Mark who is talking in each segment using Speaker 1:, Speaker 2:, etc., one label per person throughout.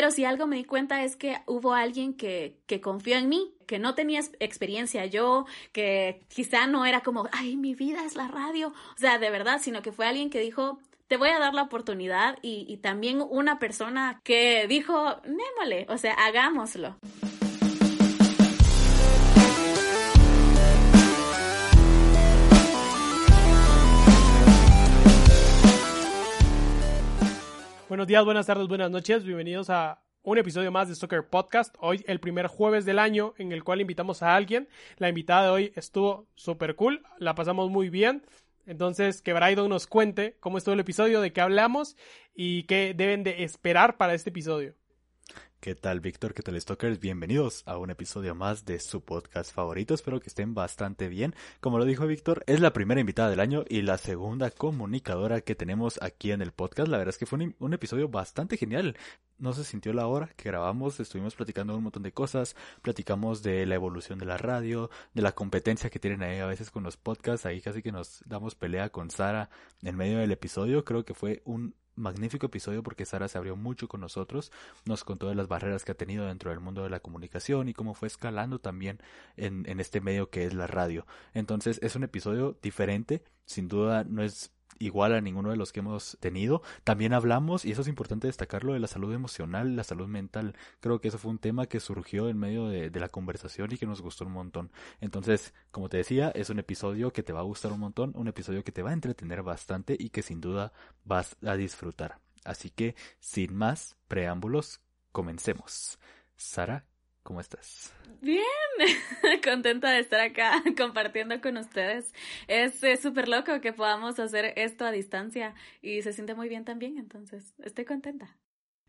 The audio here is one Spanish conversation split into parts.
Speaker 1: Pero si algo me di cuenta es que hubo alguien que, que confió en mí, que no tenía experiencia yo, que quizá no era como, ay, mi vida es la radio, o sea, de verdad, sino que fue alguien que dijo, te voy a dar la oportunidad y, y también una persona que dijo, némole, o sea, hagámoslo.
Speaker 2: Buenos días, buenas tardes, buenas noches. Bienvenidos a un episodio más de Soccer Podcast. Hoy el primer jueves del año en el cual invitamos a alguien. La invitada de hoy estuvo súper cool, la pasamos muy bien. Entonces, que Braido nos cuente cómo estuvo el episodio, de qué hablamos y qué deben de esperar para este episodio.
Speaker 3: ¿Qué tal, Víctor? ¿Qué tal, Stalkers? Bienvenidos a un episodio más de su podcast favorito. Espero que estén bastante bien. Como lo dijo Víctor, es la primera invitada del año y la segunda comunicadora que tenemos aquí en el podcast. La verdad es que fue un, un episodio bastante genial. No se sintió la hora que grabamos, estuvimos platicando un montón de cosas, platicamos de la evolución de la radio, de la competencia que tienen ahí a veces con los podcasts, ahí casi que nos damos pelea con Sara en medio del episodio. Creo que fue un magnífico episodio porque Sara se abrió mucho con nosotros, nos contó de las barreras que ha tenido dentro del mundo de la comunicación y cómo fue escalando también en, en este medio que es la radio. Entonces es un episodio diferente, sin duda no es igual a ninguno de los que hemos tenido. También hablamos, y eso es importante destacarlo, de la salud emocional, la salud mental. Creo que eso fue un tema que surgió en medio de, de, la conversación y que nos gustó un montón. Entonces, como te decía, es un episodio que te va a gustar un montón, un episodio que te va a entretener bastante y que sin duda vas a disfrutar. Así que, sin más preámbulos, comencemos. Sara, ¿cómo estás?
Speaker 1: Bien, contenta de estar acá compartiendo con ustedes. Es súper loco que podamos hacer esto a distancia y se siente muy bien también, entonces estoy contenta.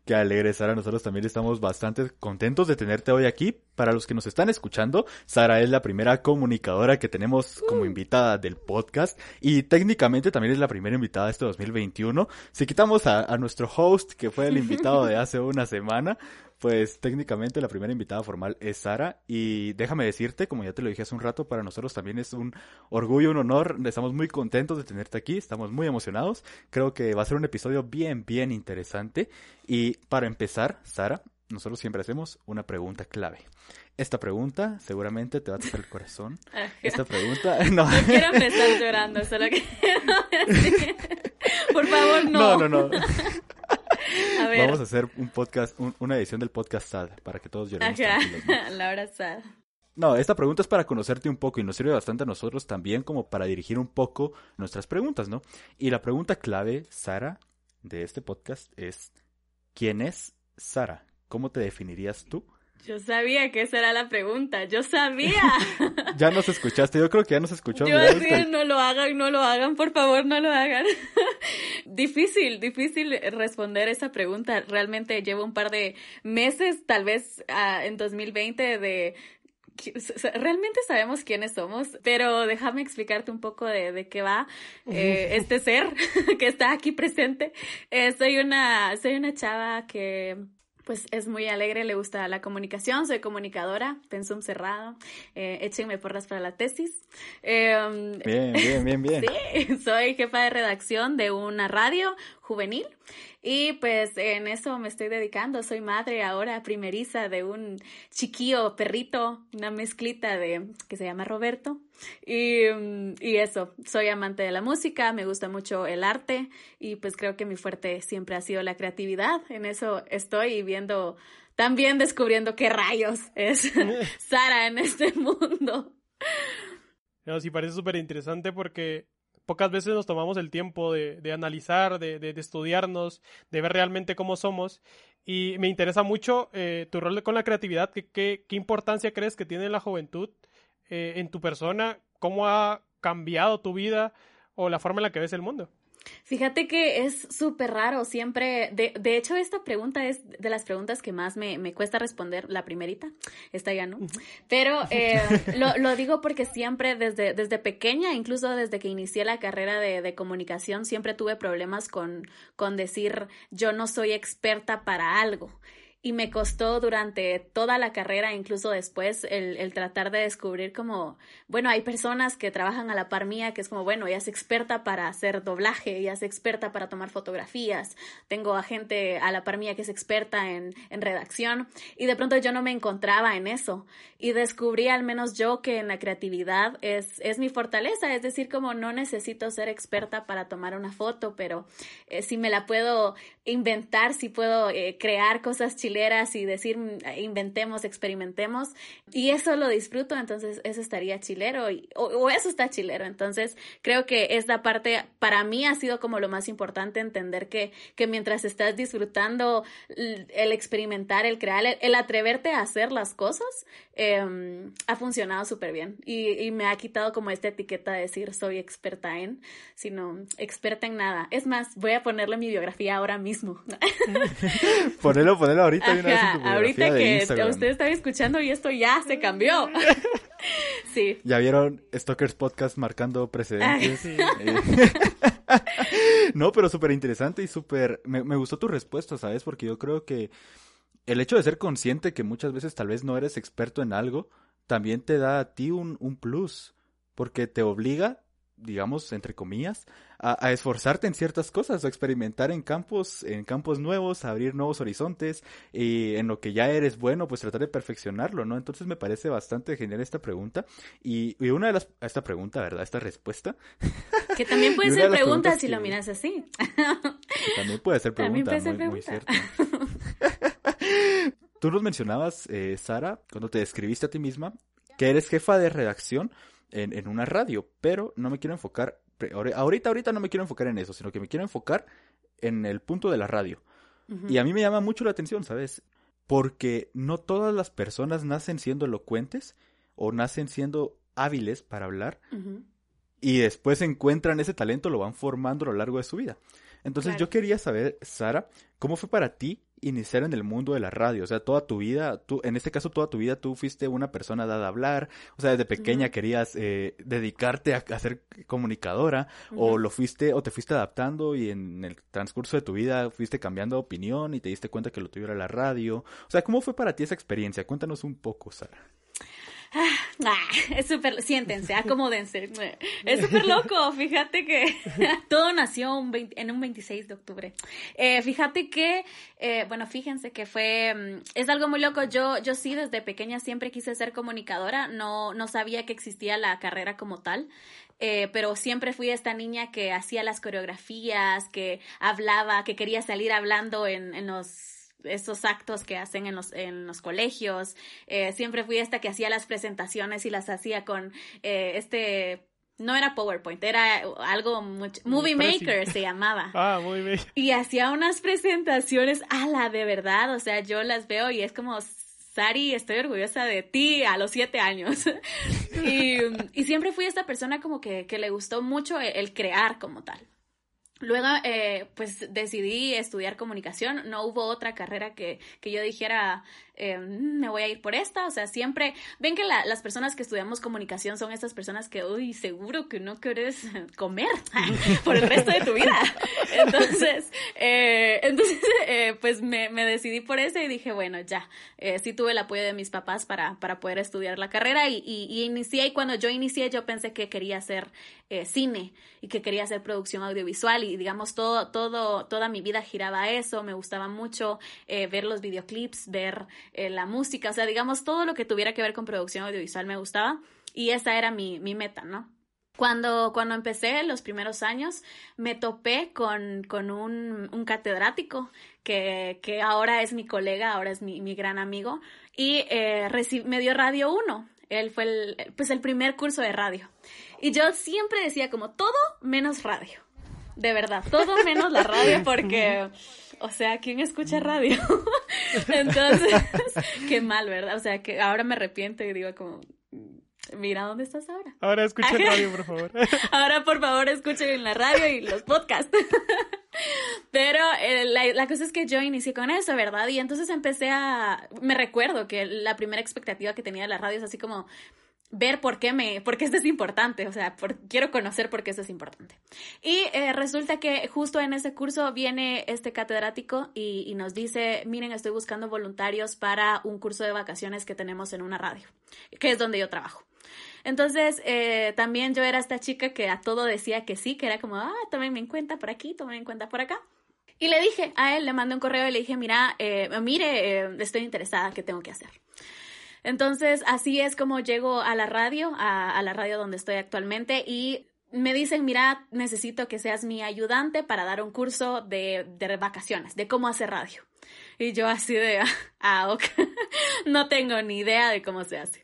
Speaker 3: Qué alegre, Sara. Nosotros también estamos bastante contentos de tenerte hoy aquí. Para los que nos están escuchando, Sara es la primera comunicadora que tenemos como invitada del podcast y técnicamente también es la primera invitada de este 2021. Si quitamos a, a nuestro host, que fue el invitado de hace una semana, pues técnicamente la primera invitada formal es Sara y déjame decirte, como ya te lo dije hace un rato, para nosotros también es un orgullo, un honor, estamos muy contentos de tenerte aquí, estamos muy emocionados, creo que va a ser un episodio bien, bien interesante y para empezar, Sara, nosotros siempre hacemos una pregunta clave. Esta pregunta seguramente te va a tocar el corazón. Esta pregunta,
Speaker 1: no. no quiero empezar llorando, solo que Por favor, no.
Speaker 3: No, no, no. A ver. Vamos a hacer un podcast, un, una edición del podcast SAD para que todos lloremos.
Speaker 1: ¿no? La hora SAD.
Speaker 3: No, esta pregunta es para conocerte un poco y nos sirve bastante a nosotros también como para dirigir un poco nuestras preguntas, ¿no? Y la pregunta clave, Sara, de este podcast es, ¿quién es Sara? ¿Cómo te definirías tú?
Speaker 1: Yo sabía que esa era la pregunta, yo sabía.
Speaker 3: ya nos escuchaste, yo creo que ya nos escuchó.
Speaker 1: Yo decía, no lo hagan, no lo hagan, por favor, no lo hagan. Difícil, difícil responder esa pregunta. Realmente llevo un par de meses, tal vez uh, en 2020, de realmente sabemos quiénes somos, pero déjame explicarte un poco de, de qué va eh, este ser que está aquí presente. Eh, soy una, soy una chava que pues es muy alegre, le gusta la comunicación, soy comunicadora, pensum cerrado, eh, échenme porras para la tesis.
Speaker 3: Eh, bien, bien, bien, bien.
Speaker 1: sí, soy jefa de redacción de una radio juvenil y pues en eso me estoy dedicando. Soy madre ahora primeriza de un chiquillo perrito, una mezclita de que se llama Roberto. Y, y eso, soy amante de la música, me gusta mucho el arte y pues creo que mi fuerte siempre ha sido la creatividad. En eso estoy viendo, también descubriendo qué rayos es Sara en este mundo.
Speaker 2: No, sí, parece súper interesante porque pocas veces nos tomamos el tiempo de, de analizar, de, estudiarnos, de ver realmente cómo somos. Y me interesa mucho eh, tu rol con la creatividad. ¿Qué, qué, qué importancia crees que tiene la juventud eh, en tu persona? ¿Cómo ha cambiado tu vida o la forma en la que ves el mundo?
Speaker 1: Fíjate que es súper raro, siempre, de, de, hecho esta pregunta es de las preguntas que más me, me cuesta responder, la primerita, esta ya no, pero eh, lo, lo, digo porque siempre desde, desde pequeña, incluso desde que inicié la carrera de, de, comunicación, siempre tuve problemas con, con decir yo no soy experta para algo. Y me costó durante toda la carrera, incluso después, el, el, tratar de descubrir como, bueno, hay personas que trabajan a la par mía, que es como, bueno, ella es experta para hacer doblaje, ella es experta para tomar fotografías, tengo a gente a la par mía que es experta en, en redacción, y de pronto yo no me encontraba en eso, y descubrí al menos yo que en la creatividad es, es mi fortaleza, es decir, como no necesito ser experta para tomar una foto, pero eh, si me la puedo inventar, si puedo eh, crear cosas chilenas, y decir mm, inventemos, experimentemos. Y eso lo disfruto, entonces eso estaría chilero o, eso está chilero. Entonces creo que esta parte para mí ha sido como lo más importante entender que, que mientras estás disfrutando el experimentar, el crear, el, atreverte a hacer las cosas, em, ha funcionado súper bien y, y me ha quitado como esta etiqueta de decir soy experta en, sino experta en nada. Es más, voy a ponerle mi biografía ahora mismo.
Speaker 3: ponelo, ponelo ahorita
Speaker 1: ahorita que usted está escuchando y esto ya se cambió. sí.
Speaker 3: Ya vieron Stalkers Podcast marcando precedentes. Eh, no, pero súper interesante y súper... Me, me gustó tu respuesta, ¿sabes? Porque yo creo que el hecho de ser consciente que muchas veces tal vez no eres experto en algo, también te da a ti un, un plus, porque te obliga digamos, entre comillas, a, esforzarte en ciertas cosas, a experimentar en campos, en campos nuevos, a abrir nuevos horizontes y en lo que ya eres bueno, pues tratar de perfeccionarlo, ¿no? Entonces me parece bastante genial esta pregunta y, una de las, esta pregunta, ¿verdad? Esta respuesta.
Speaker 1: Que también puede ser pregunta si lo miras así.
Speaker 3: También puede ser pregunta, muy, cierto. Tú nos mencionabas, eh, Sara, cuando te describiste a ti misma, que eres jefa de redacción en, en una radio, pero no me quiero enfocar, ahorita, ahorita no me quiero enfocar en eso, sino que me quiero enfocar en el punto de la radio. Y a mí me llama mucho la atención, ¿sabes? Porque no todas las personas nacen siendo elocuentes o nacen siendo hábiles para hablar y después encuentran ese talento, lo van formando a lo largo de su vida. Entonces yo quería saber, Sara, ¿cómo fue para ti iniciar en el mundo de la radio? O sea, toda tu vida, tú, en este caso toda tu vida tú fuiste una persona dada a hablar, o sea, desde pequeña querías eh, dedicarte a, ser comunicadora, o lo fuiste, o te fuiste adaptando y en el transcurso de tu vida fuiste cambiando de opinión y te diste cuenta que lo tuviera la radio. O sea, ¿cómo fue para ti esa experiencia? Cuéntanos un poco, Sara.
Speaker 1: Ah, es súper, siéntense, acomódense. Es súper loco, fíjate que todo nació un en un 26 de octubre. Eh, fíjate que, eh, bueno, fíjense que fue, mm, es algo muy loco. Yo, yo sí desde pequeña siempre quise ser comunicadora, no, no sabía que existía la carrera como tal. Eh, pero siempre fui esta niña que hacía las coreografías, que hablaba, que quería salir hablando en, en los esos actos que hacen en los, en los colegios. Eh, siempre fui esta que hacía las presentaciones y las hacía con eh, este no era PowerPoint, era algo mucho, Movie Maker se llamaba.
Speaker 2: Ah, Movie Maker.
Speaker 1: Y hacía unas presentaciones a la de verdad, o sea, yo las veo y es como, Sari, estoy orgullosa de ti a los siete años. y, y, siempre fui esta persona como que, que le gustó mucho el crear como tal. Luego, eh, pues decidí estudiar comunicación. No hubo otra carrera que, que yo dijera, eh, me voy a ir por esta. O sea, siempre, ven que las personas que estudiamos comunicación son estas personas que, uy, seguro que no quieres comer por el resto de tu vida. Entonces, eh, entonces eh, pues me, me, decidí por eso y dije, bueno, ya, sí tuve el apoyo de mis papás para, para poder estudiar la carrera y, y, y, inicié. Y cuando yo inicié, yo pensé que quería hacer cine y que quería hacer producción audiovisual y digamos, todo, todo, toda mi vida giraba a eso. Me gustaba mucho ver los videoclips, ver eh, la música, o sea, digamos, todo lo que tuviera que ver con producción audiovisual me gustaba y esa era mi, mi meta, ¿no? Cuando, cuando empecé los primeros años, me topé con, con un, un, catedrático que, que, ahora es mi colega, ahora es mi, mi gran amigo, y eh, me dio Radio 1. Él fue el, pues el primer curso de radio. Y yo siempre decía como todo menos radio. De verdad, todo menos la radio porque o sea, ¿quién escucha radio? Entonces, qué mal, ¿verdad? O sea, que ahora me arrepiento y digo como, mira dónde estás ahora.
Speaker 2: Ahora escuchen radio, por favor.
Speaker 1: Ahora, por favor, escuchen la radio y los podcasts. Pero eh, la, la, cosa es que yo inicié con eso, ¿verdad? Y entonces empecé a... Me recuerdo que la primera expectativa que tenía de la radio es así como ver por qué me, por qué esto es importante, o sea, quiero conocer por qué esto es importante. Y eh, resulta que justo en ese curso viene este catedrático y, nos dice, miren, estoy buscando voluntarios para un curso de vacaciones que tenemos en una radio, que es donde yo trabajo. Entonces, eh, también yo era esta chica que a todo decía que sí, que era como, ah, tómenme en cuenta por aquí, tómenme en cuenta por acá. Y le dije a él, le mandé un correo y le dije, mira, eh, mire, estoy interesada, ¿qué tengo que hacer? Entonces, así es como llego a la radio, a, la radio donde estoy actualmente y me dicen, mira, necesito que seas mi ayudante para dar un curso de, de vacaciones, de cómo hacer radio. Y yo así de, ah, ok, no tengo ni idea de cómo se hace.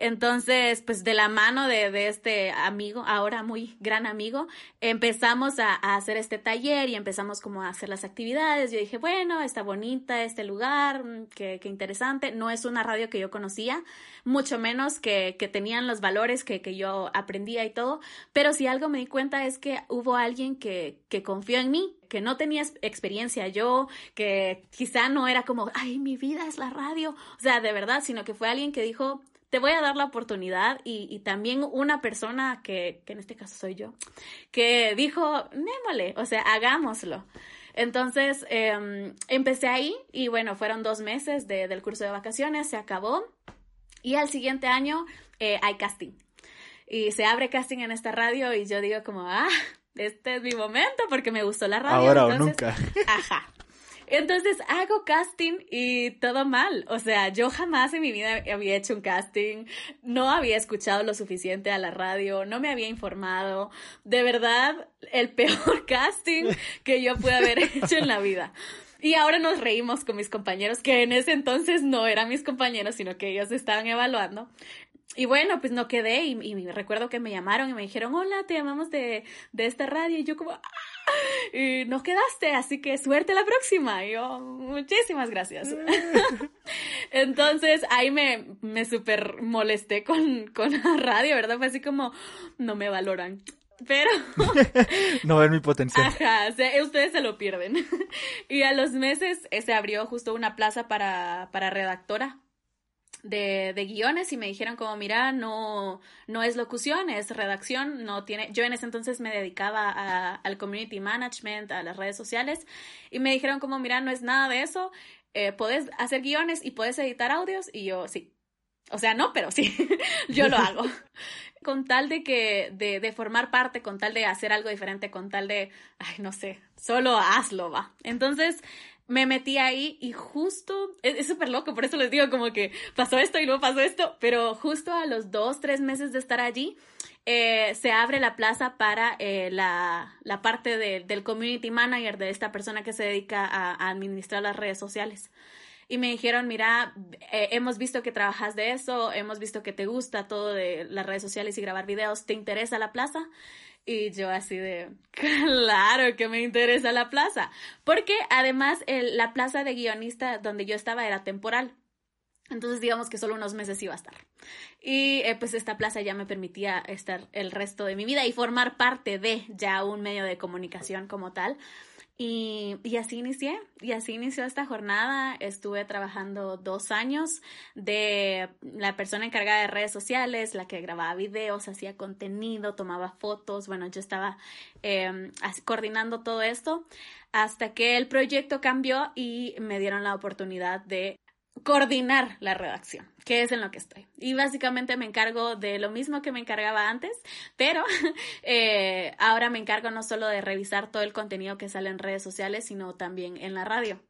Speaker 1: Entonces, pues de la mano de, de este amigo, ahora muy gran amigo, empezamos a, hacer este taller y empezamos como a hacer las actividades. Yo dije, bueno, está bonita este lugar, mm, qué, qué interesante. No es una radio que yo conocía, mucho menos que, que tenían los valores que, que yo aprendía y todo. Pero si algo me di cuenta es que hubo alguien que, que confió en mí, que no tenía experiencia yo, que quizá no era como, ay, mi vida es la radio, o sea, de verdad, sino que fue alguien que dijo, te voy a dar la oportunidad y, también una persona que, que, en este caso soy yo, que dijo, némole, o sea, hagámoslo. Entonces, em, empecé ahí y bueno, fueron dos meses de, del curso de vacaciones, se acabó y al siguiente año eh, hay casting. Y se abre casting en esta radio y yo digo como, ah, este es mi momento porque me gustó la radio.
Speaker 3: Ahora o nunca.
Speaker 1: Ajá. Entonces hago casting y todo mal. O sea, yo jamás en mi vida había hecho un casting, no había escuchado lo suficiente a la radio, no me había informado. De verdad, el peor casting que yo pude haber hecho en la vida. Y ahora nos reímos con mis compañeros, que en ese entonces no eran mis compañeros, sino que ellos estaban evaluando. Y bueno, pues no quedé y, y, recuerdo que me llamaron y me dijeron, hola, te llamamos de, de esta radio. Y yo como, ¡Ah! y nos quedaste, así que suerte la próxima. Y yo, muchísimas gracias. Entonces ahí me, me súper molesté con, con la radio, ¿verdad? Fue así como, no me valoran. Pero...
Speaker 3: no ven mi potencial.
Speaker 1: Ajá, ustedes se lo pierden. y a los meses eh, se abrió justo una plaza para, para redactora de, de, guiones y me dijeron como, mira, no, no es locución, es redacción, no tiene, yo en ese entonces me dedicaba a, al community management, a las redes sociales y me dijeron como, mira, no es nada de eso, eh, puedes hacer guiones y puedes editar audios y yo sí. O sea, no, pero sí, yo lo hago. con tal de que, de, de formar parte, con tal de hacer algo diferente, con tal de, ay, no sé, solo hazlo, va. Entonces, me metí ahí y justo, es súper loco, por eso les digo como que pasó esto y luego pasó esto, pero justo a los dos, tres meses de estar allí, eh, se abre la plaza para eh, la, la, parte de, del community manager, de esta persona que se dedica a, administrar las redes sociales. Y me dijeron, mira, eh, hemos visto que trabajas de eso, hemos visto que te gusta todo de las redes sociales y grabar videos, ¿te interesa la plaza? Y yo así de, claro que me interesa la plaza, porque además la plaza de guionista donde yo estaba era temporal. Entonces digamos que solo unos meses iba a estar. Y eh, pues esta plaza ya me permitía estar el resto de mi vida y formar parte de ya un medio de comunicación como tal. Y, así inicié, y así inició esta jornada. Estuve trabajando dos años de la persona encargada de redes sociales, la que grababa videos, hacía contenido, tomaba fotos. Bueno, yo estaba eh, coordinando todo esto hasta que el proyecto cambió y me dieron la oportunidad de coordinar la redacción, que es en lo que estoy. Y básicamente me encargo de lo mismo que me encargaba antes, pero eh, ahora me encargo no solo de revisar todo el contenido que sale en redes sociales, sino también en la radio.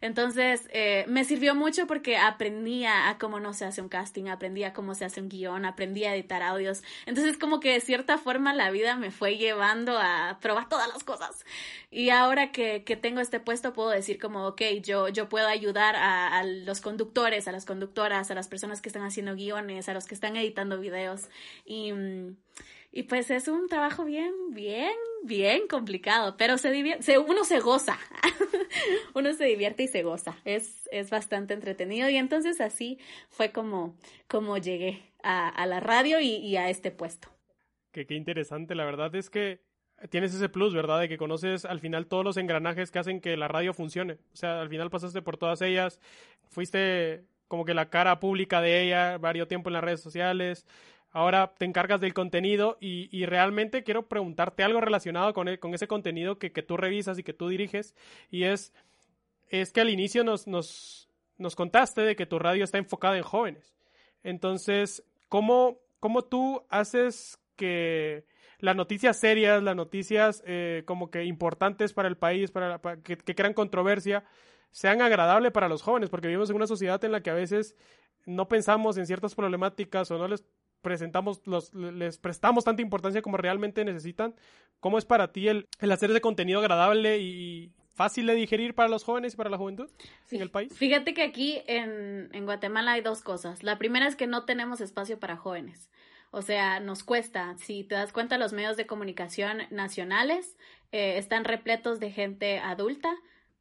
Speaker 1: Entonces, eh, me sirvió mucho porque aprendía a cómo no se hace un casting, aprendía cómo se hace un guion, aprendía a editar audios. Entonces, como que de cierta forma la vida me fue llevando a probar todas las cosas. Y ahora que, que tengo este puesto, puedo decir como, ok, yo, yo puedo ayudar a, a los conductores, a las conductoras, a las personas que están haciendo guiones, a los que están editando videos. Y... Mm, y pues es un trabajo bien, bien, bien complicado, pero se divierte, uno se goza, uno se divierte y se goza, es, es bastante entretenido y entonces así fue como, como llegué a, a la radio y, y, a este puesto.
Speaker 2: Qué, qué interesante, la verdad es que tienes ese plus, ¿verdad? De que conoces al final todos los engranajes que hacen que la radio funcione. O sea, al final pasaste por todas ellas, fuiste como que la cara pública de ella varios tiempo en las redes sociales, ahora te encargas del contenido y, realmente quiero preguntarte algo relacionado con, e, ese contenido que, tú revisas y que tú diriges y es, que al inicio nos, contaste de que tu radio está enfocada en jóvenes. Entonces, ¿cómo, cómo tú haces que las noticias serias, las noticias eh, como que importantes para el país, para, que, que, crean controversia, sean agradables para los jóvenes, porque vivimos en una sociedad en la que a veces no pensamos en ciertas problemáticas o no les presentamos, los, les prestamos tanta importancia como realmente necesitan. ¿Cómo es para ti el, el hacer ese contenido agradable y fácil de digerir para los jóvenes y para la juventud en el país?
Speaker 1: Fíjate que aquí en, en Guatemala hay dos cosas. La primera es que no tenemos espacio para jóvenes. O sea, nos cuesta. Si te das cuenta, los medios de comunicación nacionales eh, están repletos de gente adulta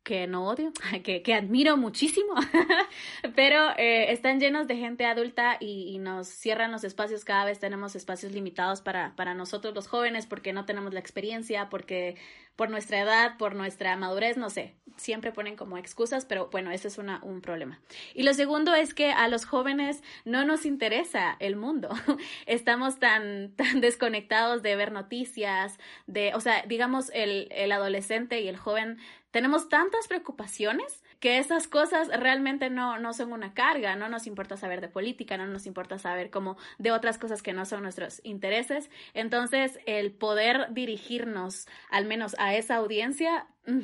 Speaker 1: que no odio, que, que admiro muchísimo, pero eh, están llenos de gente adulta y, nos cierran los espacios, cada vez tenemos espacios limitados para, para nosotros los jóvenes porque no tenemos la experiencia, porque por nuestra edad, por nuestra madurez, no sé, siempre ponen como excusas, pero bueno, ese es una, un problema. Y lo segundo es que a los jóvenes no nos interesa el mundo, estamos tan, tan desconectados de ver noticias, de, o sea, digamos, el, el adolescente y el joven tenemos tantas preocupaciones que esas cosas realmente no, no son una carga, no nos importa saber de política, no nos importa saber como de otras cosas que no son nuestros intereses. Entonces, el poder dirigirnos al menos a esa audiencia mm,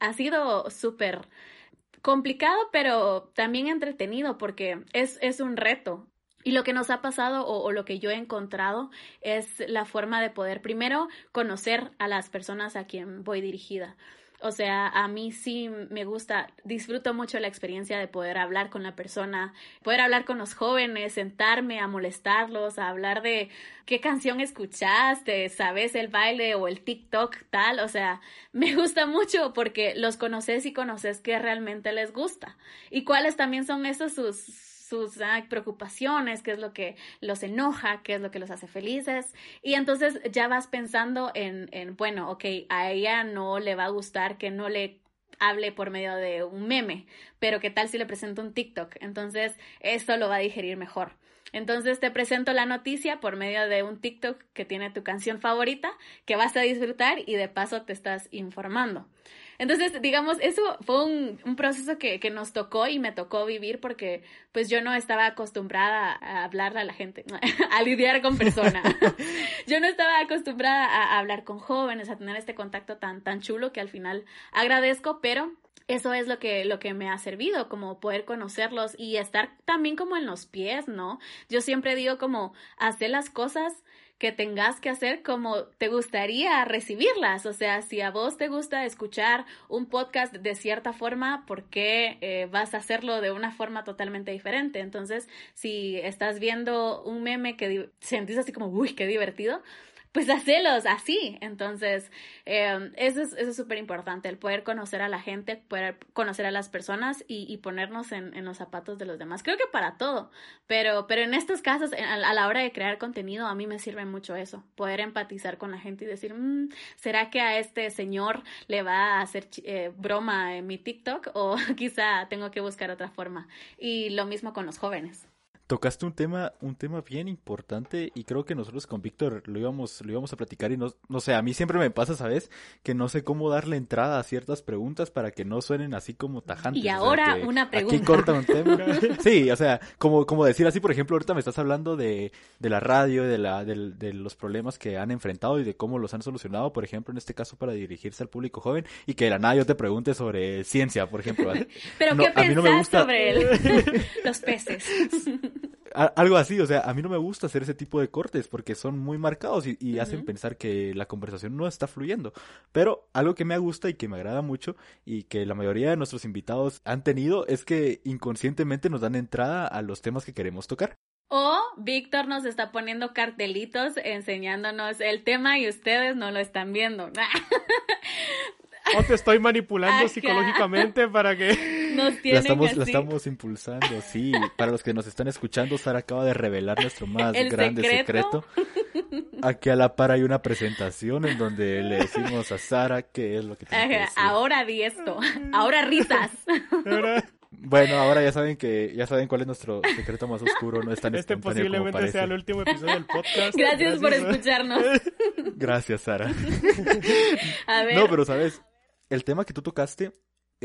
Speaker 1: ha sido súper complicado, pero también entretenido porque es, es un reto. Y lo que nos ha pasado o, o, lo que yo he encontrado es la forma de poder primero conocer a las personas a quien voy dirigida. O sea, a mí sí me gusta, disfruto mucho la experiencia de poder hablar con la persona, poder hablar con los jóvenes, sentarme a molestarlos, a hablar de qué canción escuchaste, sabes el baile o el TikTok tal. O sea, me gusta mucho porque los conoces y conoces qué realmente les gusta y cuáles también son esos sus sus preocupaciones, qué es lo que los enoja, qué es lo que los hace felices. Y entonces ya vas pensando en, en, bueno, ok, a ella no le va a gustar que no le hable por medio de un meme, pero qué tal si le presento un TikTok. Entonces, esto lo va a digerir mejor. Entonces te presento la noticia por medio de un TikTok que tiene tu canción favorita, que vas a disfrutar y de paso te estás informando. Entonces, digamos, eso fue un, proceso que, nos tocó y me tocó vivir porque pues yo no estaba acostumbrada a hablarle a la gente, a lidiar con personas. yo no estaba acostumbrada a, hablar con jóvenes, a tener este contacto tan, tan chulo que al final agradezco, pero eso es lo que, lo que me ha servido, como poder conocerlos y estar también como en los pies, ¿no? Yo siempre digo como hacer las cosas que tengas que hacer como te gustaría recibirlas. O sea, si a vos te gusta escuchar un podcast de cierta forma, ¿por qué eh, vas a hacerlo de una forma totalmente diferente? Entonces, si estás viendo un meme que sentís así como, uy, qué divertido, pues hacelos así. Entonces, em, eso es súper importante, el poder conocer a la gente, poder conocer a las personas y, ponernos en, los zapatos de los demás. Creo que para todo, pero, pero en estos casos, a, la hora de crear contenido, a mí me sirve mucho eso, poder empatizar con la gente y decir, mm, ¿será que a este señor le va a hacer eh, broma en mi TikTok? O quizá tengo que buscar otra forma. Y lo mismo con los jóvenes
Speaker 3: tocaste un tema, un tema bien importante y creo que nosotros con Víctor lo íbamos, lo íbamos a platicar y no, no sé, a mí siempre me pasa, ¿sabes? Que no sé cómo darle entrada a ciertas preguntas para que no suenen así como tajantes.
Speaker 1: Y ahora una pregunta.
Speaker 3: Aquí corta un tema. sí, o sea, como, como decir así, por ejemplo, ahorita me estás hablando de, de la radio, de, la, de, de los problemas que han enfrentado y de cómo los han solucionado, por ejemplo, en este caso para dirigirse al público joven y que de la nada yo te pregunte sobre ciencia, por ejemplo.
Speaker 1: Pero ¿qué a mí no me gusta... sobre los peces?
Speaker 3: algo así, o sea, a mí no me gusta hacer ese tipo de cortes porque son muy marcados y, hacen pensar que la conversación no está fluyendo. Pero algo que me gusta y que me agrada mucho y que la mayoría de nuestros invitados han tenido es que inconscientemente nos dan entrada a los temas que queremos tocar.
Speaker 1: O Víctor nos está poniendo cartelitos enseñándonos el tema y ustedes no lo están viendo.
Speaker 2: o te estoy manipulando psicológicamente para que
Speaker 1: nos la
Speaker 3: estamos, la estamos impulsando, sí. Para los que nos están escuchando, Sara acaba de revelar nuestro más grande secreto? Aquí a la par hay una presentación en donde le decimos a Sara qué es lo que tiene que decir.
Speaker 1: Ahora di esto, ahora risas.
Speaker 3: Bueno, ahora ya saben que ya saben cuál es nuestro secreto más oscuro, no es tan
Speaker 2: Este posiblemente sea el último episodio del podcast.
Speaker 1: Gracias, por escucharnos.
Speaker 3: Gracias, Sara.
Speaker 1: A ver.
Speaker 3: No, pero sabes, el tema que tú tocaste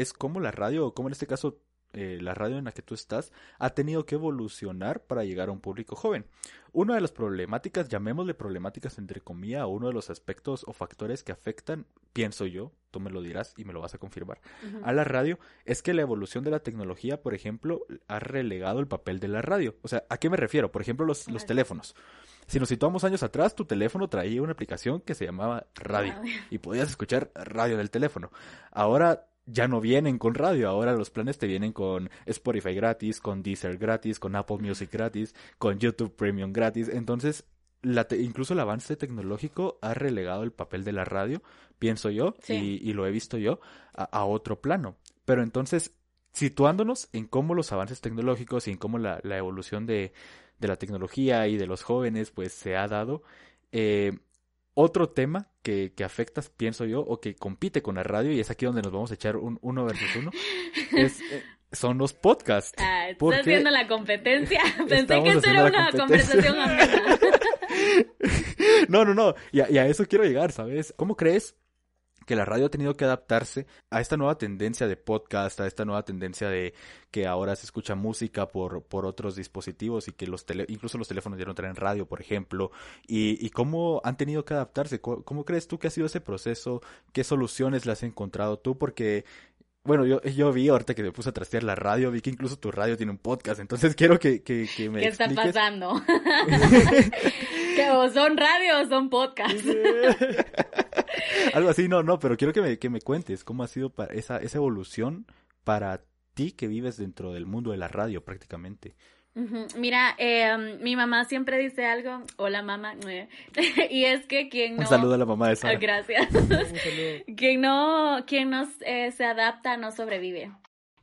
Speaker 3: es cómo la radio, o cómo en este caso eh, la radio en la que tú estás ha tenido que evolucionar para llegar a un público joven. Una de las problemáticas, llamémosle problemáticas entre comillas, o uno de los aspectos o factores que afectan, pienso yo, tú me lo dirás y me lo vas a confirmar, a la radio, es que la evolución de la tecnología, por ejemplo, ha relegado el papel de la radio. O sea, ¿a qué me refiero? Por ejemplo, los, los teléfonos. Si nos situamos años atrás, tu teléfono traía una aplicación que se llamaba radio y podías escuchar radio del teléfono. Ahora ya no vienen con radio, ahora los planes te vienen con Spotify gratis, con Deezer gratis, con Apple Music gratis, con YouTube Premium gratis. Entonces, la incluso el avance tecnológico ha relegado el papel de la radio, pienso yo, y, lo he visto yo, a, otro plano. Pero entonces, situándonos en cómo los avances tecnológicos y en cómo la, evolución de, de, la tecnología y de los jóvenes, pues se ha dado, eh, otro tema que, que afecta, pienso yo, o que compite con la radio, y es aquí donde nos vamos a echar un uno versus uno, es, eh, son los podcasts.
Speaker 1: Ah, estás viendo la competencia. Pensé que esto era una conversación amena.
Speaker 3: no, no, no. Y a, y a eso quiero llegar, ¿sabes? ¿Cómo crees que la radio ha tenido que adaptarse a esta nueva tendencia de podcast, a esta nueva tendencia de que ahora se escucha música por, por otros dispositivos y que los tele, incluso los teléfonos ya no traen radio, por ejemplo, y, y cómo han tenido que adaptarse. ¿Cómo, crees tú que ha sido ese proceso? ¿Qué soluciones le has encontrado tú? Porque bueno, yo, yo vi ahorita que me puse a trastear la radio, vi que incluso tu radio tiene un podcast, entonces quiero que, que, que me
Speaker 1: ¿Qué está pasando? que o son radio o son podcast.
Speaker 3: Algo así, no, no, pero quiero que me, que me cuentes cómo ha sido para esa, esa evolución para ti que vives dentro del mundo de la radio prácticamente.
Speaker 1: Mira, eh, mi mamá siempre dice algo, hola mamá, y es que quien no...
Speaker 3: Un saludo a la mamá de Sara.
Speaker 1: Gracias. quien no, quien no eh, se adapta no sobrevive.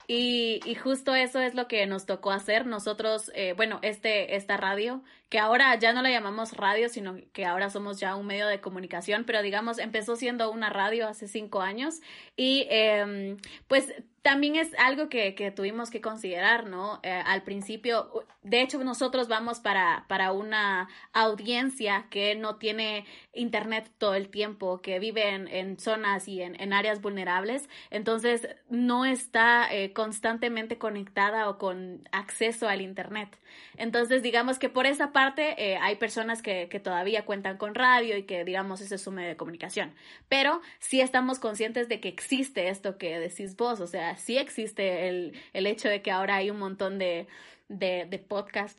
Speaker 1: Y, y, justo eso es lo que nos tocó hacer nosotros, eh, bueno, este, esta radio, que ahora ya no la llamamos radio, sino que ahora somos ya un medio de comunicación, pero digamos, empezó siendo una radio hace cinco años y eh, pues también es algo que, que tuvimos que considerar, ¿no? Eh, al principio, de hecho, nosotros vamos para, para una audiencia que no tiene internet todo el tiempo, que vive en, en zonas y en, en, áreas vulnerables, entonces no está eh, constantemente conectada o con acceso al internet. Entonces, digamos que por esa parte eh, hay personas que, que todavía cuentan con radio y que, digamos, ese es su medio de comunicación, pero sí estamos conscientes de que existe esto que decís vos, o sea, sí existe el, el hecho de que ahora hay un montón de, de, de podcast,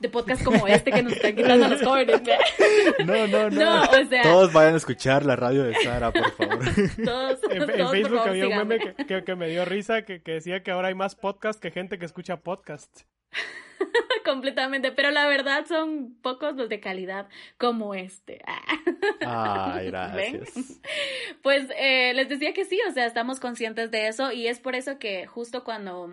Speaker 1: de podcast como este que nos están quitando los jóvenes.
Speaker 3: No, no, no. todos vayan a escuchar la radio de Sara, por favor.
Speaker 2: Todos, en, Facebook había un meme que, que, me dio risa que, que decía que ahora hay más podcast que gente que escucha podcast.
Speaker 1: Completamente, pero la verdad son pocos los de calidad como este.
Speaker 3: Ay, gracias.
Speaker 1: Pues eh, les decía que sí, o sea, estamos conscientes de eso y es por eso que justo cuando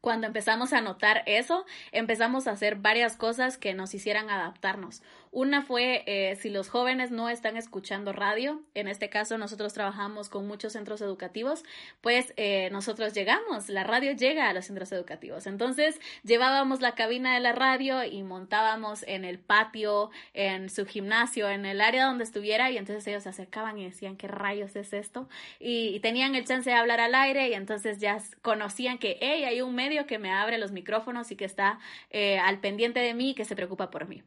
Speaker 1: cuando empezamos a notar eso, empezamos a hacer varias cosas que nos hicieran adaptarnos. Una fue eh, si los jóvenes no están escuchando radio, en este caso nosotros trabajamos con muchos centros educativos, pues eh, nosotros llegamos, la radio llega a los centros educativos. Entonces llevábamos la cabina de la radio y montábamos en el patio, en su gimnasio, en el área donde estuviera y entonces ellos se acercaban y decían, ¿qué rayos es esto? Y, tenían el chance de hablar al aire y entonces ya conocían que, hey, hay un medio que me abre los micrófonos y que está eh, al pendiente de mí y que se preocupa por mí.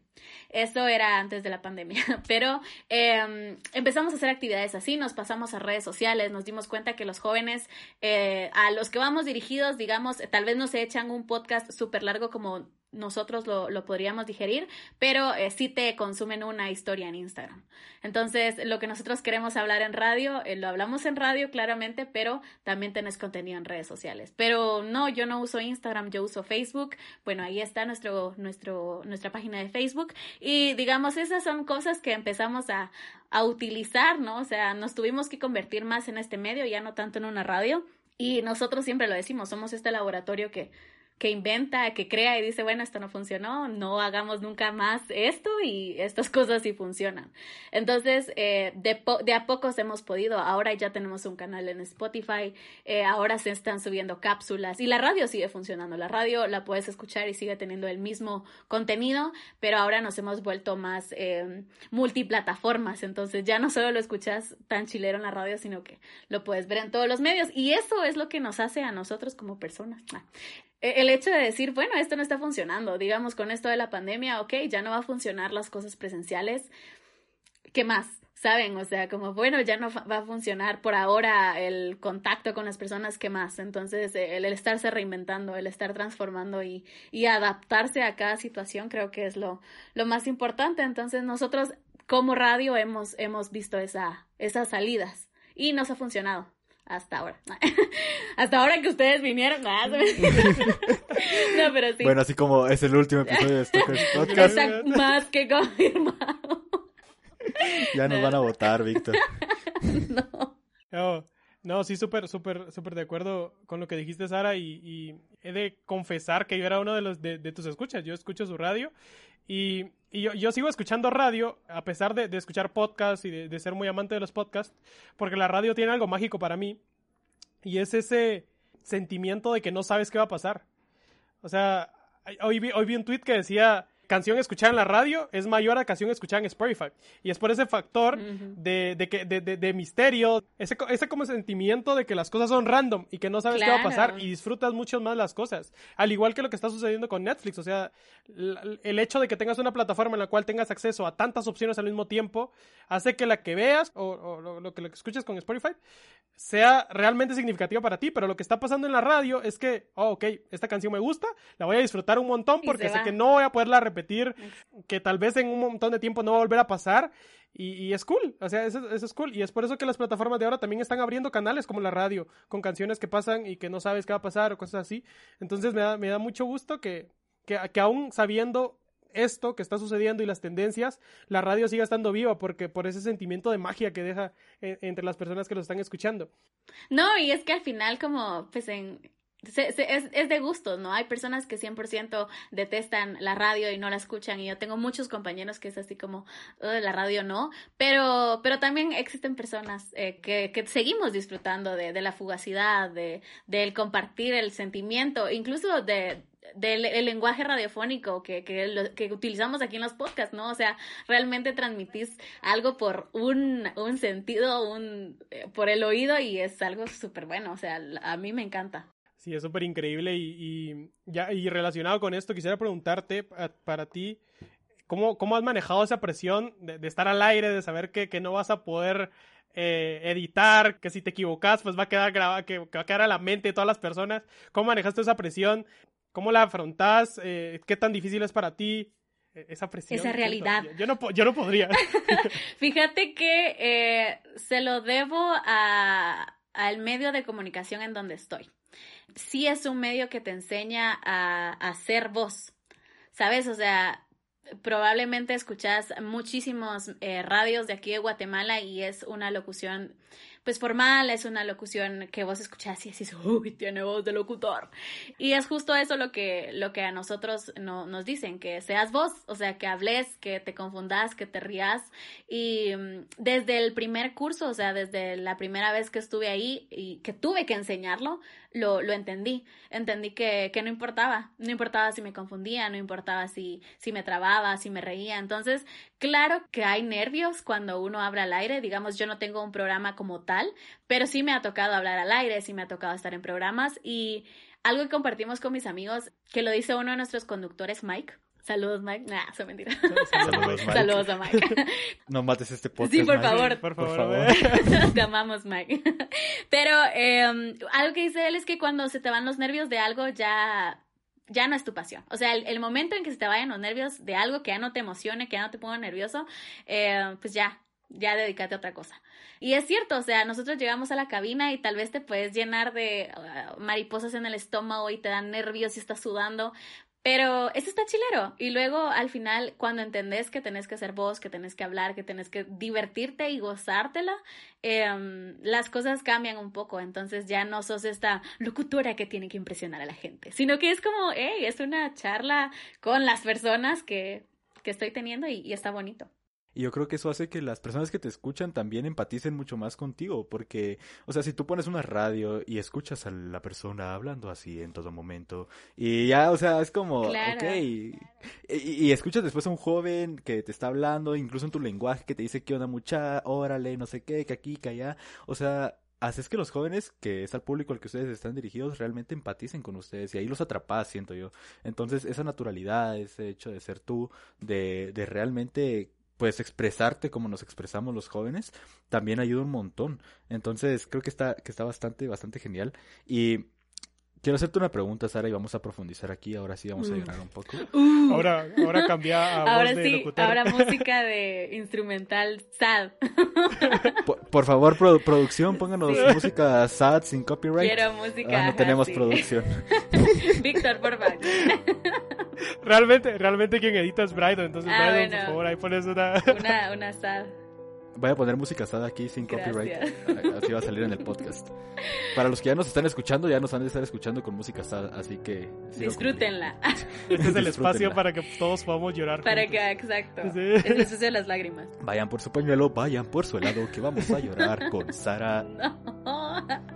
Speaker 1: Eso era antes de la pandemia, pero em, empezamos a hacer actividades así, nos pasamos a redes sociales, nos dimos cuenta que los jóvenes eh, a los que vamos dirigidos, digamos, tal vez no se echan un podcast súper largo como nosotros lo, lo podríamos digerir, pero eh, sí te consumen una historia en Instagram. Entonces, lo que nosotros queremos hablar en radio, eh, lo hablamos en radio claramente, pero también tenés contenido en redes sociales. Pero no, yo no uso Instagram, yo uso Facebook. Bueno, ahí está nuestro, nuestro, nuestra página de Facebook. Y digamos, esas son cosas que empezamos a, a utilizar, ¿no? O sea, nos tuvimos que convertir más en este medio, ya no tanto en una radio. Y nosotros siempre lo decimos, somos este laboratorio que que inventa, que crea y dice, bueno, esto no funcionó, no hagamos nunca más esto y estas cosas sí funcionan. Entonces, eh, de, a pocos hemos podido, ahora ya tenemos un canal en Spotify, eh, ahora se están subiendo cápsulas y la radio sigue funcionando, la radio la puedes escuchar y sigue teniendo el mismo contenido, pero ahora nos hemos vuelto más eh, multiplataformas, entonces ya no solo lo escuchas tan chilero en la radio, sino que lo puedes ver en todos los medios. Y eso es lo que nos hace a nosotros como personas. Ah, el hecho de decir, bueno, esto no está funcionando, digamos, con esto de la pandemia, ok, ya no va a funcionar las cosas presenciales, ¿qué más? ¿Saben? O sea, como, bueno, ya no va a funcionar por ahora el contacto con las personas, ¿qué más? Entonces, el, estarse reinventando, el estar transformando y, y, adaptarse a cada situación creo que es lo, lo más importante. Entonces, nosotros como radio hemos, hemos visto esa, esas salidas y nos ha funcionado hasta ahora. hasta ahora que ustedes vinieron. no, pero sí.
Speaker 3: Bueno, así como es el último episodio de Stalkers Podcast.
Speaker 1: Está más que confirmado.
Speaker 3: ya nos van a votar, Víctor.
Speaker 2: no. no. No, sí, súper, súper, súper de acuerdo con lo que dijiste, Sara, y, he de confesar que yo era uno de los de, tus escuchas. Yo escucho su radio y, yo, sigo escuchando radio, a pesar de, escuchar podcasts y de, ser muy amante de los podcasts, porque la radio tiene algo mágico para mí, y es ese sentimiento de que no sabes qué va a pasar. O sea, hoy vi, hoy vi un tweet que decía, canción escuchada en la radio es mayor a canción escuchada en Spotify. Y es por ese factor de, de, que, de, de, misterio, ese, ese como sentimiento de que las cosas son random y que no sabes qué va a pasar y disfrutas mucho más las cosas. Al igual que lo que está sucediendo con Netflix. O sea, el hecho de que tengas una plataforma en la cual tengas acceso a tantas opciones al mismo tiempo hace que la que veas o, lo, que, lo que escuches con Spotify sea realmente significativa para ti. Pero lo que está pasando en la radio es que, oh, ok, esta canción me gusta, la voy a disfrutar un montón porque sé que no voy a poderla repetir repetir, que tal vez en un montón de tiempo no va a volver a pasar. Y, es cool, o sea, eso, es cool. Y es por eso que las plataformas de ahora también están abriendo canales como la radio, con canciones que pasan y que no sabes qué va a pasar o cosas así. Entonces me da, me da mucho gusto que, que, que aún sabiendo esto que está sucediendo y las tendencias, la radio siga estando viva porque por ese sentimiento de magia que deja eh, entre las personas que lo están escuchando.
Speaker 1: No, y es que al final como pues en es, es, de gusto, ¿no? Hay personas que 100% detestan la radio y no la escuchan y yo tengo muchos compañeros que es así como, la radio no, pero, pero también existen personas eh, que, que, seguimos disfrutando de, de la fugacidad, de, del compartir el sentimiento, incluso de, del el lenguaje radiofónico que, que, que, utilizamos aquí en los podcasts, ¿no? O sea, realmente transmitís algo por un, un sentido, un, eh, por el oído y es algo súper bueno, o sea, a mí me encanta.
Speaker 2: Sí, es súper increíble y, ya, y relacionado con esto, quisiera preguntarte para ti, ¿cómo, ¿cómo has manejado esa presión de, estar al aire, de saber que, que no vas a poder eh, editar, que si te equivocas, pues va a quedar grabado, que, va a quedar a la mente de todas las personas? ¿Cómo manejaste esa presión? ¿Cómo la afrontas? Eh, ¿Qué tan difícil es para ti? E, esa presión.
Speaker 1: Esa realidad.
Speaker 2: Yo no, yo no podría.
Speaker 1: Fíjate que eh, se lo debo a, al medio de comunicación en donde estoy sí es un medio que te enseña a, a ser voz, ¿sabes? O sea, probablemente escuchas muchísimos eh, radios de aquí de Guatemala y es una locución pues formal, es una locución que vos escuchás y decís, uy, tiene voz de locutor. Y es justo eso lo que, lo que a nosotros no, nos dicen, que seas vos, o sea, que hables, que te confundas, que te rías. Y mm, desde el primer curso, o sea, desde la primera vez que estuve ahí y que tuve que enseñarlo, lo, lo entendí. Entendí que, que no importaba, no importaba si me confundía, no importaba si, si me trababa, si me reía. Entonces, claro que hay nervios cuando uno abre al aire, digamos, yo no tengo un programa como tal pero sí me ha tocado hablar al aire, sí me ha tocado estar en programas y algo que compartimos con mis amigos, que lo dice uno de nuestros conductores, Mike. Saludos, Mike. Nah, eso mentira. Saludos, Mike. Saludos a Mike.
Speaker 3: No mates este podcast.
Speaker 1: Sí, por favor.
Speaker 2: Por favor.
Speaker 1: Te amamos, Mike. Pero em, algo que dice él es que cuando se te van los nervios de algo, ya ya no es tu pasión. O sea, el, momento en que se te vayan los nervios de algo que ya no te emocione, que ya no te ponga nervioso, eh, pues ya, ya dedícate a otra cosa. Y es cierto, o sea, nosotros llegamos a la cabina y tal vez te puedes llenar de uh, mariposas en el estómago y te dan nervios y estás sudando, Pero eso está chilero. Y luego al final, cuando entendés que tenés que ser vos, que tenés que hablar, que tenés que divertirte y gozártela, em, las cosas cambian un poco. Entonces ya no sos esta locutora que tiene que impresionar a la gente, sino que es como, hey, es una charla con las personas que, que estoy teniendo y está bonito.
Speaker 3: Y yo creo que eso hace que las personas que te escuchan también empaticen mucho más contigo, porque, o sea, si tú pones una radio y escuchas a la persona hablando así en todo momento, y ya, o sea, es como, ok, y, y, escuchas después a un joven que te está hablando, incluso en tu lenguaje, que te dice que onda mucha, órale, no sé qué, que aquí, que allá, o sea, haces que los jóvenes, que es al público al que ustedes están dirigidos, realmente empaticen con ustedes y ahí los atrapas, siento yo. Entonces, esa naturalidad, ese hecho de ser tú, de, de realmente pues expresarte como nos expresamos los jóvenes también ayuda un montón. Entonces creo que está, que está bastante, bastante genial. Y quiero hacerte una pregunta, Sara, y vamos a profundizar aquí. Ahora sí vamos a llorar un poco.
Speaker 2: Uh. Ahora, ahora cambia a
Speaker 1: ahora
Speaker 2: voz
Speaker 1: sí, ahora música de instrumental sad.
Speaker 3: Por, favor, producción, pónganos música sad sin copyright.
Speaker 1: Quiero música.
Speaker 3: Ah, no tenemos producción.
Speaker 1: Víctor, por favor.
Speaker 2: realmente, realmente quien edita es Brydon, entonces ah, Brydon, por favor, ahí pones una...
Speaker 1: una, una sad.
Speaker 3: Voy a poner música sad aquí sin copyright. Así va a salir en el podcast. Para los que ya nos están escuchando, ya nos han de estar escuchando con música sad, así que...
Speaker 1: Disfrútenla.
Speaker 2: Este es el espacio para que todos podamos llorar.
Speaker 1: Para que, exacto. Es el espacio de las lágrimas.
Speaker 3: Vayan por su pañuelo, vayan por su helado, que vamos a llorar con Sara.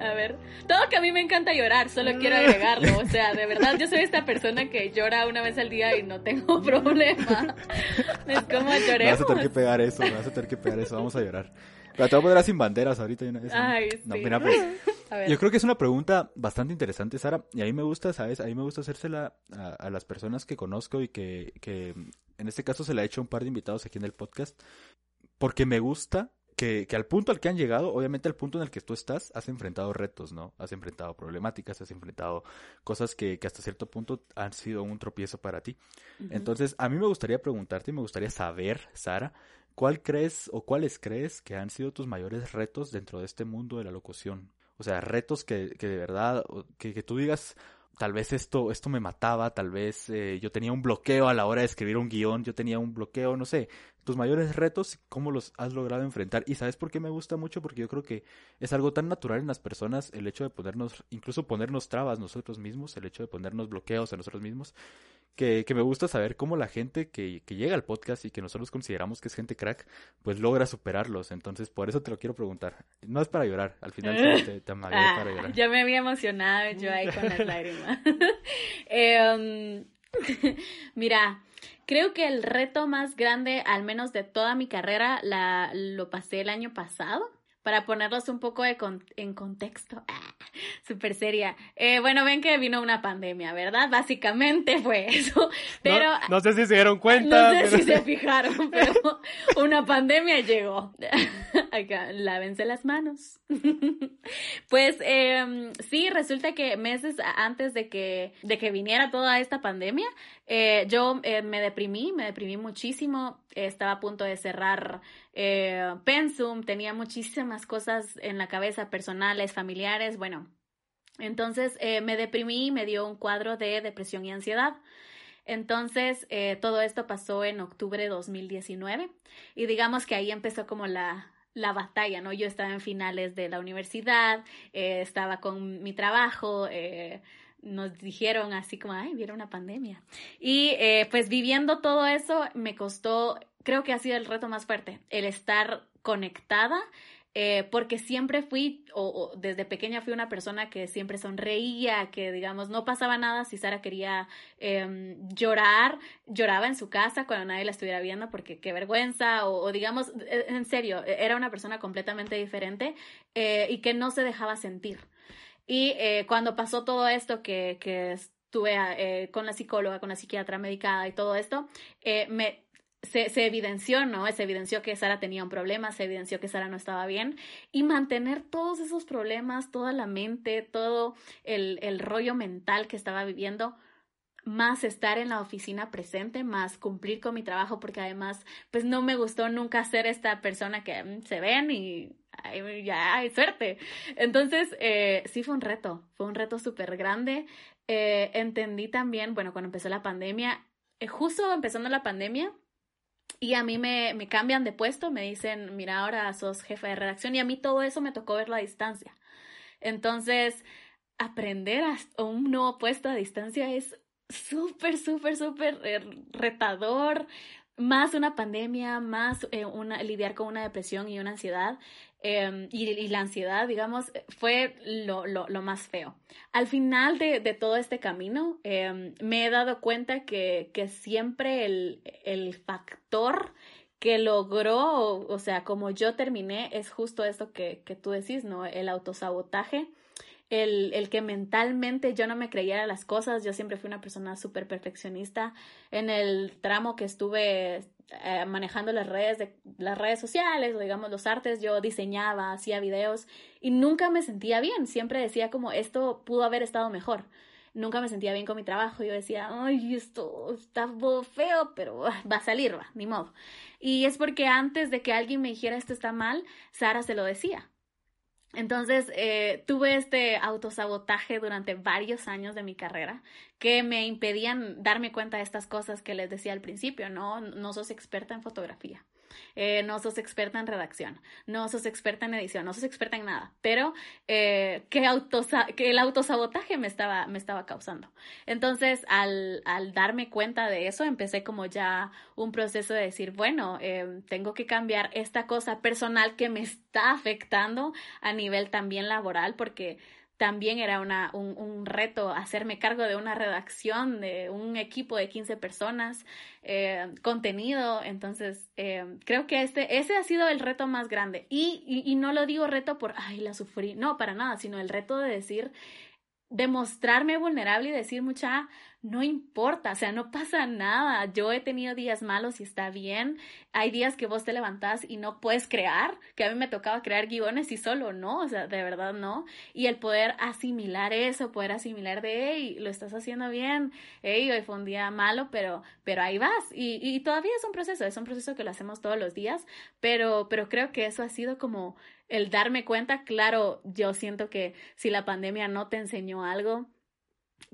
Speaker 1: A ver, todo que a mí me encanta llorar, solo quiero agregarlo. O sea, de verdad, yo soy esta persona que llora una vez al día y no tengo problema. Es como lloremos.
Speaker 3: Vas a tener que pegar eso, vas a tener que pegar eso, vamos a llorar. Pero te voy a poner sin banderas ahorita.
Speaker 1: Ay, sí.
Speaker 3: mira, pues, yo creo que es una pregunta bastante interesante, Sara. Y a mí me gusta, ¿sabes? A mí me gusta hacérsela a, a las personas que conozco y que, que en este caso se la he hecho a un par de invitados aquí en el podcast. Porque me gusta que, que, al punto al que han llegado, obviamente al punto en el que tú estás, has enfrentado retos, ¿no? Has enfrentado problemáticas, has enfrentado cosas que, que hasta cierto punto han sido un tropiezo para ti. Entonces, a mí me gustaría preguntarte y me gustaría saber, Sara, ¿cuál crees o cuáles crees que han sido tus mayores retos dentro de este mundo de la locución? O sea, retos que, que de verdad, que, que tú digas, tal vez esto, esto me mataba, tal vez eh, yo tenía un bloqueo a la hora de escribir un guion, yo tenía un bloqueo, no sé, tus mayores retos, cómo los has logrado enfrentar. Y sabes por qué me gusta mucho, porque yo creo que es algo tan natural en las personas el hecho de ponernos, incluso ponernos trabas nosotros mismos, el hecho de ponernos bloqueos a nosotros mismos, que, que me gusta saber cómo la gente que, que, llega al podcast y que nosotros consideramos que es gente crack, pues logra superarlos. Entonces, por eso te lo quiero preguntar. No es para llorar, al final te, te ah, para llorar.
Speaker 1: Yo me había emocionado yo ahí con las lágrimas. eh, mira, Creo que el reto más grande, al menos de toda mi carrera, la, lo pasé el año pasado para ponerlos un poco de en contexto. Ah, Súper seria. Eh, bueno, ven que vino una pandemia, ¿verdad? Básicamente fue eso. Pero.
Speaker 2: No, sé si se dieron cuenta.
Speaker 1: No sé si se fijaron, pero una pandemia llegó. Acá, lávense las manos. pues eh, sí, resulta que meses antes de que, de que viniera toda esta pandemia, eh, yo eh, me deprimí, me deprimí muchísimo. Estaba a punto de cerrar eh, Pensum, tenía muchísimas cosas en la cabeza, personales, familiares, bueno. Entonces eh, me deprimí, me dio un cuadro de depresión y ansiedad. Entonces, eh, todo esto pasó en octubre de 2019 y digamos que ahí empezó como la, la batalla, ¿no? Yo estaba en finales de la universidad, estaba con mi trabajo, nos dijeron así como, ay, viene una pandemia. Y pues viviendo todo eso me costó creo que ha sido el reto más fuerte, el estar conectada, eh, porque siempre fui, o, desde pequeña fui una persona que siempre sonreía, que digamos, no pasaba nada si Sara quería em, llorar, lloraba en su casa cuando nadie la estuviera viendo porque qué vergüenza, o, digamos, e, en serio, e, era una persona completamente diferente eh, y que no se dejaba sentir. Y eh, cuando pasó todo esto que, que estuve con la psicóloga, con la psiquiatra medicada y todo esto, me se, se, evidenció, ¿no? Se evidenció que Sara tenía un problema, se evidenció que Sara no estaba bien y mantener todos esos problemas, toda la mente, todo el, el rollo mental que estaba viviendo, más estar en la oficina presente, más cumplir con mi trabajo, porque además, pues no me gustó nunca ser esta persona que mm, se ven y ya hay suerte. Entonces, eh, sí fue un reto, fue un reto súper grande. eh, entendí también, bueno, cuando empezó la pandemia, eh, justo empezando la pandemia, y a mí me, me cambian de puesto, me dicen, mira, ahora sos jefa de redacción, y a mí todo eso me tocó verlo a distancia. Entonces, aprender a un nuevo puesto a distancia es súper, súper, súper eh, retador, más una pandemia, más eh, una, lidiar con una depresión y una ansiedad. Em, y, la ansiedad, digamos, fue lo, lo, lo más feo. Al final de, de todo este camino, em, me he dado cuenta que, que siempre el, el factor que logró, o, sea, como yo terminé, es justo esto que, que tú decís, ¿no? El autosabotaje el, el, que mentalmente yo no me creyera las cosas. Yo siempre fui una persona súper perfeccionista. En el tramo que estuve eh, manejando las redes, de, las redes sociales digamos los artes, yo diseñaba, hacía videos y nunca me sentía bien. Siempre decía como esto pudo haber estado mejor. Nunca me sentía bien con mi trabajo. Yo decía, ay, esto está feo, pero ah, va a salir, va, ni modo. Y es porque antes de que alguien me dijera esto está mal, Sara se lo decía. Entonces, eh, tuve este autosabotaje durante varios años de mi carrera que me impedían darme cuenta de estas cosas que les decía al principio, ¿no? No sos experta en fotografía. Eh, no sos experta en redacción, no sos experta en edición, no sos experta en nada, pero eh, que, el autosabotaje me estaba, me estaba causando. Entonces, al, al, darme cuenta de eso, empecé como ya un proceso de decir, bueno, eh, tengo que cambiar esta cosa personal que me está afectando a nivel también laboral, porque también era una, un, un, reto hacerme cargo de una redacción, de un equipo de 15 personas, eh, contenido. Entonces, eh, creo que este, ese ha sido el reto más grande. Y, y, y no lo digo reto por, ay, la sufrí, no, para nada, sino el reto de decir, demostrarme vulnerable y decir mucha, no importa, o sea, no pasa nada. Yo he tenido días malos y está bien. Hay días que vos te levantás y no puedes crear, que a mí me tocaba crear guiones y solo no, o sea, de verdad no. Y el poder asimilar eso, poder asimilar de, hey, lo estás haciendo bien, hey, hoy fue un día malo, pero, pero ahí vas. Y, y todavía es un proceso, es un proceso que lo hacemos todos los días, pero, pero creo que eso ha sido como el darme cuenta, claro, yo siento que si la pandemia no te enseñó algo,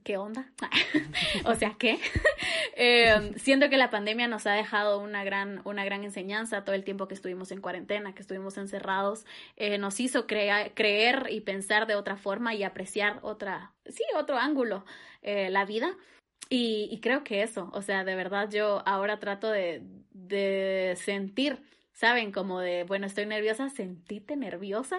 Speaker 1: ¿qué onda? o sea, ¿qué? eh, siento que la pandemia nos ha dejado una gran, una gran enseñanza todo el tiempo que estuvimos en cuarentena, que estuvimos encerrados, eh, nos hizo creer y pensar de otra forma y apreciar otra, sí, otro ángulo, eh, la vida. Y, y, creo que eso, o sea, de verdad yo ahora trato de, de sentir ¿saben? Como de, bueno, estoy nerviosa, sentite nerviosa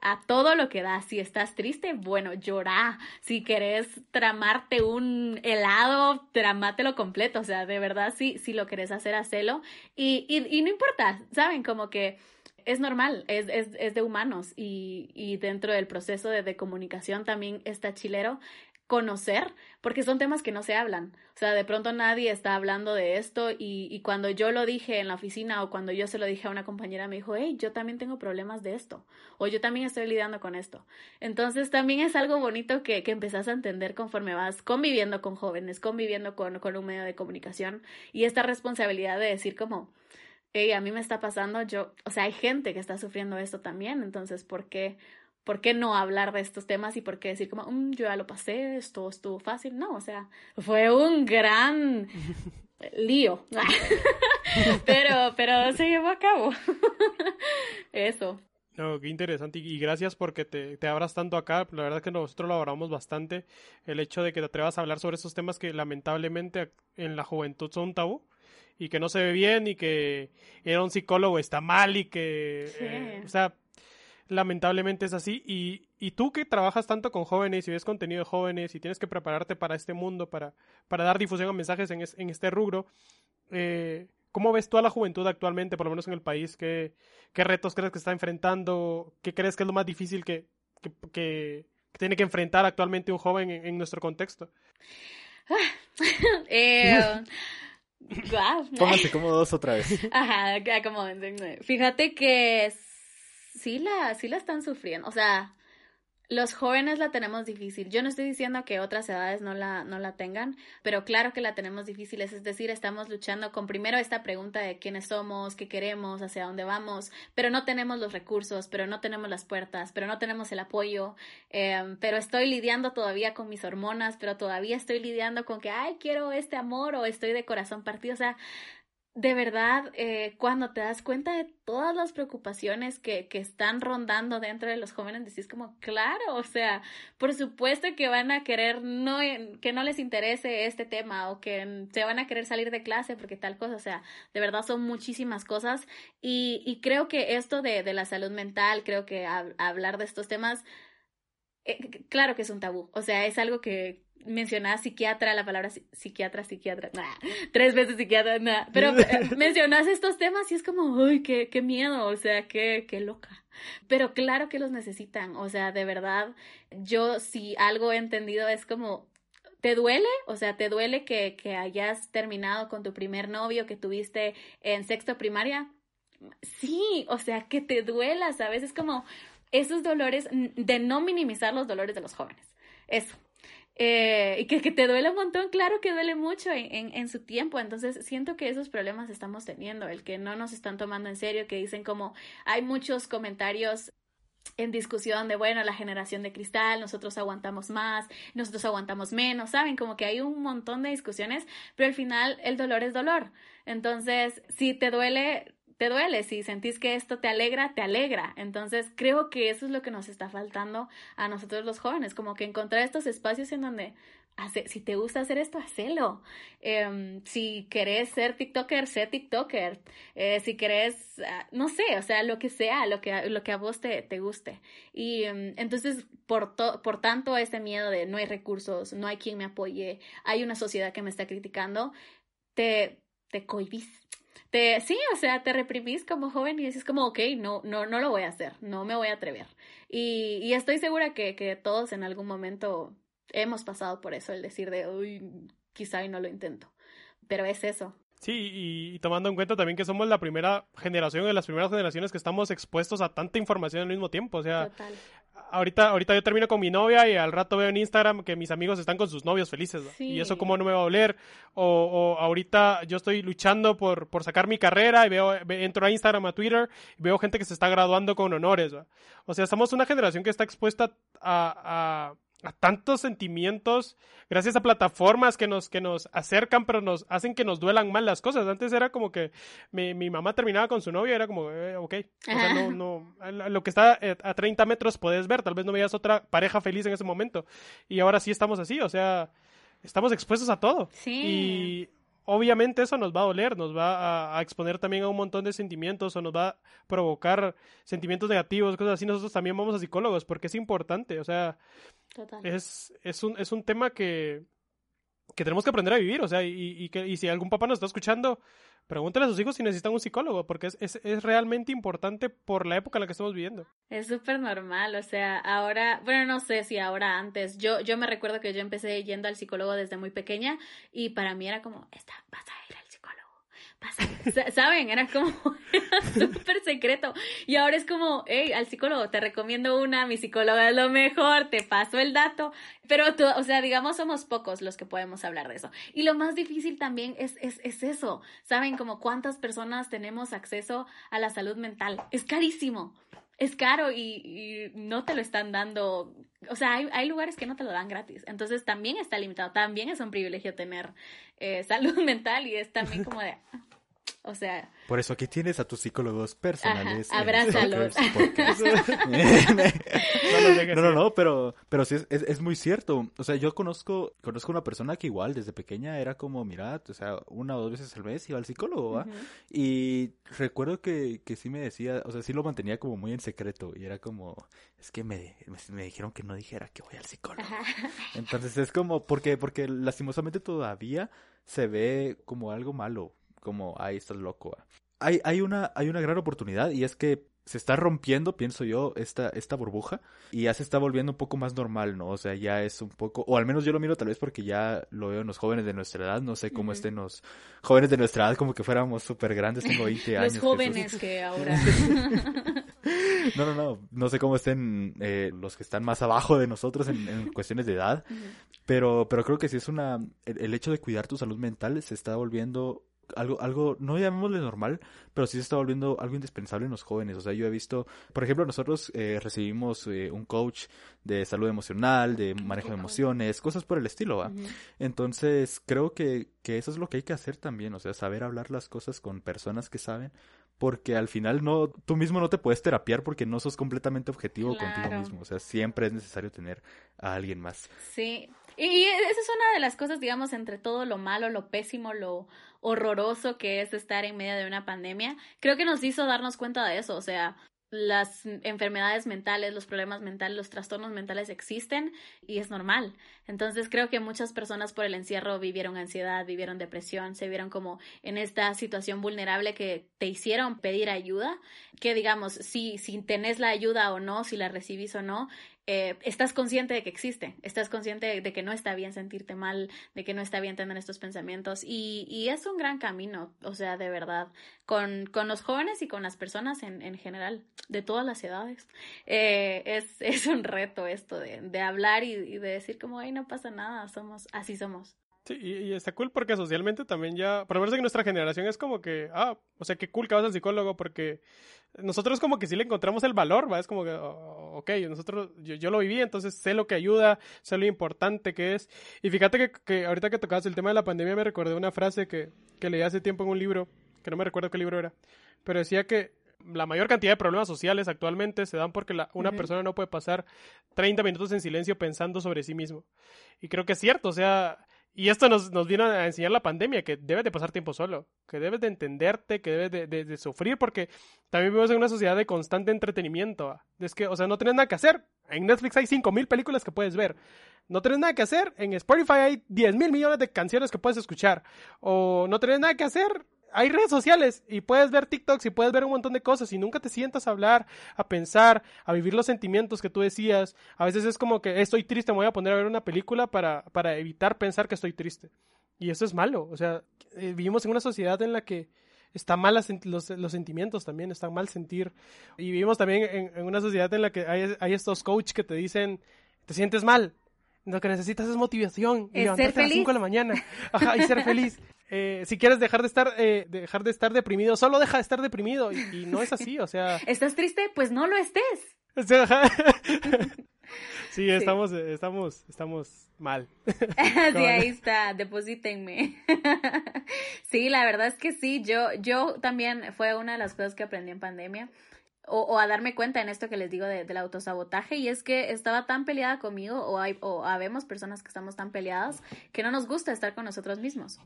Speaker 1: a todo lo que da. Si estás triste, bueno, llora. Si querés tramarte un helado, tramátelo completo. O sea, de verdad, sí, si lo querés hacer, hacelo. Y, y, y no importa, ¿saben? Como que es normal, es, es, es de humanos y, y, dentro del proceso de, de, comunicación también está chilero conocer, porque son temas que no se hablan. O sea, de pronto nadie está hablando de esto y, y, cuando yo lo dije en la oficina o cuando yo se lo dije a una compañera me dijo, hey, yo también tengo problemas de esto o yo también estoy lidiando con esto. Entonces también es algo bonito que, que empezás a entender conforme vas conviviendo con jóvenes, conviviendo con, con un medio de comunicación y esta responsabilidad de decir como, hey, a mí me está pasando, yo, o sea, hay gente que está sufriendo esto también, entonces, ¿por qué? ¿Por qué no hablar de estos temas y por qué decir como, mm, yo ya lo pasé, esto estuvo fácil? No, o sea, fue un gran lío, pero, pero se llevó a cabo. Eso.
Speaker 2: No, qué interesante y gracias porque te, te abras tanto acá. La verdad que nosotros lo bastante. El hecho de que te atrevas a hablar sobre esos temas que lamentablemente en la juventud son tabú y que no se ve bien y que era un psicólogo está mal y que, eh, o sea, lamentablemente es así. Y, y tú que trabajas tanto con jóvenes y ves contenido de jóvenes y tienes que prepararte para este mundo, para, para dar difusión a mensajes en, en este rubro, eh, ¿cómo ves tú a la juventud actualmente, por lo menos en el país? ¿Qué, qué retos crees que está enfrentando? ¿Qué crees que es lo más difícil que, que, que tiene que enfrentar actualmente un joven en, en nuestro contexto?
Speaker 1: eh,
Speaker 3: Pónganse cómodos otra vez.
Speaker 1: Ajá, acomódense. Fíjate que sí la, sí la están sufriendo. O sea, Los jóvenes la tenemos difícil. Yo no estoy diciendo que otras edades no la, no la tengan, pero claro que la tenemos difícil. Es decir, estamos luchando con primero esta pregunta de quiénes somos, qué queremos, hacia dónde vamos, pero no tenemos los recursos, pero no tenemos las puertas, pero no tenemos el apoyo, em, pero estoy lidiando todavía con mis hormonas, pero todavía estoy lidiando con que, ay, quiero este amor o estoy de corazón partido. O sea, de verdad, eh, cuando te das cuenta de todas las preocupaciones que, que, están rondando dentro de los jóvenes, decís como, claro, o sea, por supuesto que van a querer no, que no les interese este tema o que se van a querer salir de clase porque tal cosa, o sea, de verdad son muchísimas cosas. Y, y creo que esto de, de la salud mental, creo que hablar de estos temas, eh, claro que es un tabú, o sea, es algo que, mencionas psiquiatra, la palabra psiquiatra, psiquiatra, tres veces psiquiatra, nada, pero eh, mencionas estos temas y es como, uy, qué, qué miedo, o sea, qué, qué loca. Pero claro que los necesitan, o sea, de verdad, yo si algo he entendido es como, ¿Te duele? O sea, ¿te duele que, que, hayas terminado con tu primer novio que tuviste en sexto primaria? Sí, o sea, que te duela, ¿sabes? Es como esos dolores, de no minimizar los dolores de los jóvenes. Eso, eh, y que, te duele un montón, claro que duele mucho en, en, su tiempo. Entonces, siento que esos problemas estamos teniendo, el que no nos están tomando en serio, que dicen como hay muchos comentarios en discusión de, bueno, la generación de cristal, nosotros aguantamos más, nosotros aguantamos menos, ¿saben? Como que hay un montón de discusiones, pero al final el dolor es dolor. Entonces, si te duele, te duele, si sentís que esto te alegra, te alegra. Entonces creo que eso es lo que nos está faltando a nosotros los jóvenes, como que encontrar estos espacios en donde hace, si te gusta hacer esto, hacelo. Em, si querés ser TikToker, sé TikToker. Eh, si querés, ah, no sé, o sea, lo que sea, lo que, lo que a vos te, te guste. Y em, entonces, por, por tanto, ese miedo de no hay recursos, no hay quien me apoye, hay una sociedad que me está criticando, te, te sí, o sea, te reprimís como joven y dices como, ok, no, no, no lo voy a hacer, no me voy a atrever. Y, y estoy segura que, que todos en algún momento hemos pasado por eso, el decir de, uy, quizá y no lo intento. Pero es eso,
Speaker 2: Sí, y, tomando en cuenta también que somos la primera generación de las primeras generaciones que estamos expuestos a tanta información al mismo tiempo. O sea, ahorita, ahorita yo termino con mi novia y al rato veo en Instagram que mis amigos están con sus novios felices. Y eso cómo no me va a oler. O, ahorita yo estoy luchando por, por sacar mi carrera y veo, entro a Instagram, a Twitter y veo gente que se está graduando con honores. O sea, somos una generación que está expuesta a a tantos sentimientos, gracias a plataformas que nos, que nos acercan, pero nos hacen que nos duelan mal las cosas. Antes era como que mi, mi mamá terminaba con su novio, era como, eh, ok, o sea, no, no, lo que está eh, a 30 metros puedes ver, tal vez no veías otra pareja feliz en ese momento. Y ahora sí estamos así, o sea, estamos expuestos a todo.
Speaker 1: Sí.
Speaker 2: Y obviamente eso nos va a doler, nos va a, exponer también a un montón de sentimientos o nos va a provocar sentimientos negativos, cosas así. Nosotros también vamos a psicólogos porque es importante, o sea, Es, es, un, es un tema que, que tenemos que aprender a vivir, o sea, y, y, que, y si algún papá nos está escuchando, pregúntale a sus hijos si necesitan un psicólogo, porque es, es, es realmente importante por la época en la que estamos viviendo.
Speaker 1: Es súper normal, o sea, ahora, bueno, no sé si ahora antes, yo, yo me recuerdo que yo empecé yendo al psicólogo desde muy pequeña y para mí era como, esta, vas a ir ¿Saben? Era como súper secreto. Y ahora es como, hey, al psicólogo, te recomiendo una, mi psicóloga es lo mejor, te paso el dato. Pero, tú, o sea, digamos, somos pocos los que podemos hablar de eso. Y lo más difícil también es, es, es eso. ¿Saben? Como cuántas personas tenemos acceso a la salud mental. Es carísimo. Es caro y, no te lo están dando. O sea, hay, hay, lugares que no te lo dan gratis. Entonces también está limitado. También es un privilegio tener eh, salud mental y es también como de, o sea.
Speaker 3: Por eso aquí tienes a tus psicólogos personales.
Speaker 1: abrázalos.
Speaker 3: no, no, no, pero, pero sí es, es, muy cierto. O sea, yo conozco, conozco una persona que igual desde pequeña era como, mira, o sea, una o dos veces al mes iba al psicólogo, ¿va? Y recuerdo que, que sí me decía, o sea, sí lo mantenía como muy en secreto. Y era como, es que me, me, dijeron que no dijera que voy al psicólogo. Entonces es como, porque, porque lastimosamente todavía se ve como algo malo como, ahí estás loco. Hay, hay, una, hay una gran oportunidad y es que se está rompiendo, pienso yo, esta, esta burbuja y ya se está volviendo un poco más normal, ¿no? O sea, ya es un poco, o al menos yo lo miro tal vez porque ya lo veo en los jóvenes de nuestra edad, no sé cómo estén los jóvenes de nuestra edad, como que fuéramos súper grandes, tengo 20 años.
Speaker 1: Los jóvenes que ahora...
Speaker 3: No, no, no. No sé cómo estén eh, los que están más abajo de nosotros en, cuestiones de edad. pero, pero creo que sí es una. el, hecho de cuidar tu salud mental se está volviendo algo, algo, no llamémosle normal, pero sí se está volviendo algo indispensable en los jóvenes. O sea, yo he visto, por ejemplo, nosotros eh, recibimos eh, un coach de salud emocional, de manejo de emociones, cosas por el estilo, ¿va? Entonces, creo que, que eso es lo que hay que hacer también, o sea, saber hablar las cosas con personas que saben, porque al final no, tú mismo no te puedes terapiar porque no sos completamente objetivo contigo mismo, o sea, siempre es necesario tener a alguien más.
Speaker 1: Sí, y esa es una de las cosas, digamos, entre todo lo malo, lo pésimo, lo horroroso que es estar en medio de una pandemia, creo que nos hizo darnos cuenta de eso, o sea, las enfermedades mentales, los problemas mentales, los trastornos mentales existen y es normal. Entonces creo que muchas personas por el encierro vivieron ansiedad, vivieron depresión, se vieron como en esta situación vulnerable que te hicieron pedir ayuda, que digamos, si, si tenés la ayuda o no, si la recibís o no, eh, estás consciente de que existe, estás consciente de, que no está bien sentirte mal, de que no está bien tener estos pensamientos y, y es un gran camino, o sea, de verdad, con, con los jóvenes y con las personas en, en general, de todas las edades. Eh, es, es un reto esto de, de hablar y, y, de decir como, ay, no pasa nada, somos, así somos.
Speaker 2: Sí, y, está cool porque socialmente también ya, por lo menos en nuestra generación es como que, ah, o sea, qué cool que vas al psicólogo porque nosotros como que sí le encontramos el valor, ¿va? Es como que, oh, ok, nosotros, yo, yo, lo viví, entonces sé lo que ayuda, sé lo importante que es. Y fíjate que, que ahorita que tocabas el tema de la pandemia me recordé una frase que, que leí hace tiempo en un libro, que no me recuerdo qué libro era, pero decía que la mayor cantidad de problemas sociales actualmente se dan porque la, una persona no puede pasar 30 minutos en silencio pensando sobre sí mismo. Y creo que es cierto, o sea, y esto nos, nos vino a enseñar la pandemia, que debes de pasar tiempo solo, que debes de entenderte, que debes de, de, sufrir, porque también vivimos en una sociedad de constante entretenimiento. Es que, o sea, no tienes nada que hacer. En Netflix hay 5.000 películas que puedes ver. No tienes nada que hacer. En Spotify hay 10 mil millones de canciones que puedes escuchar. O no tienes nada que hacer hay redes sociales y puedes ver TikToks y puedes ver un montón de cosas y nunca te sientas a hablar, a pensar, a vivir los sentimientos que tú decías. A veces es como que estoy triste, me voy a poner a ver una película para, para evitar pensar que estoy triste. Y eso es malo. O sea, eh, vivimos en una sociedad en la que está mal los, los, sentimientos también, está mal sentir. Y vivimos también en, una sociedad en la que hay, hay estos coaches que te dicen, te sientes mal, lo que necesitas es motivación.
Speaker 1: Y ser feliz. a las 5
Speaker 2: de la mañana. Ajá, y ser feliz. Eh, si quieres dejar de estar eh, dejar de estar deprimido, solo deja de estar deprimido y, no es así, o sea.
Speaker 1: ¿Estás triste? Pues no lo estés.
Speaker 2: sí, estamos estamos estamos mal.
Speaker 1: sí, ahí está, deposítenme. sí, la verdad es que sí, yo yo también fue una de las cosas que aprendí en pandemia o, o, a darme cuenta en esto que les digo de, del autosabotaje y es que estaba tan peleada conmigo o, hay, o habemos personas que estamos tan peleadas que no nos gusta estar con nosotros mismos.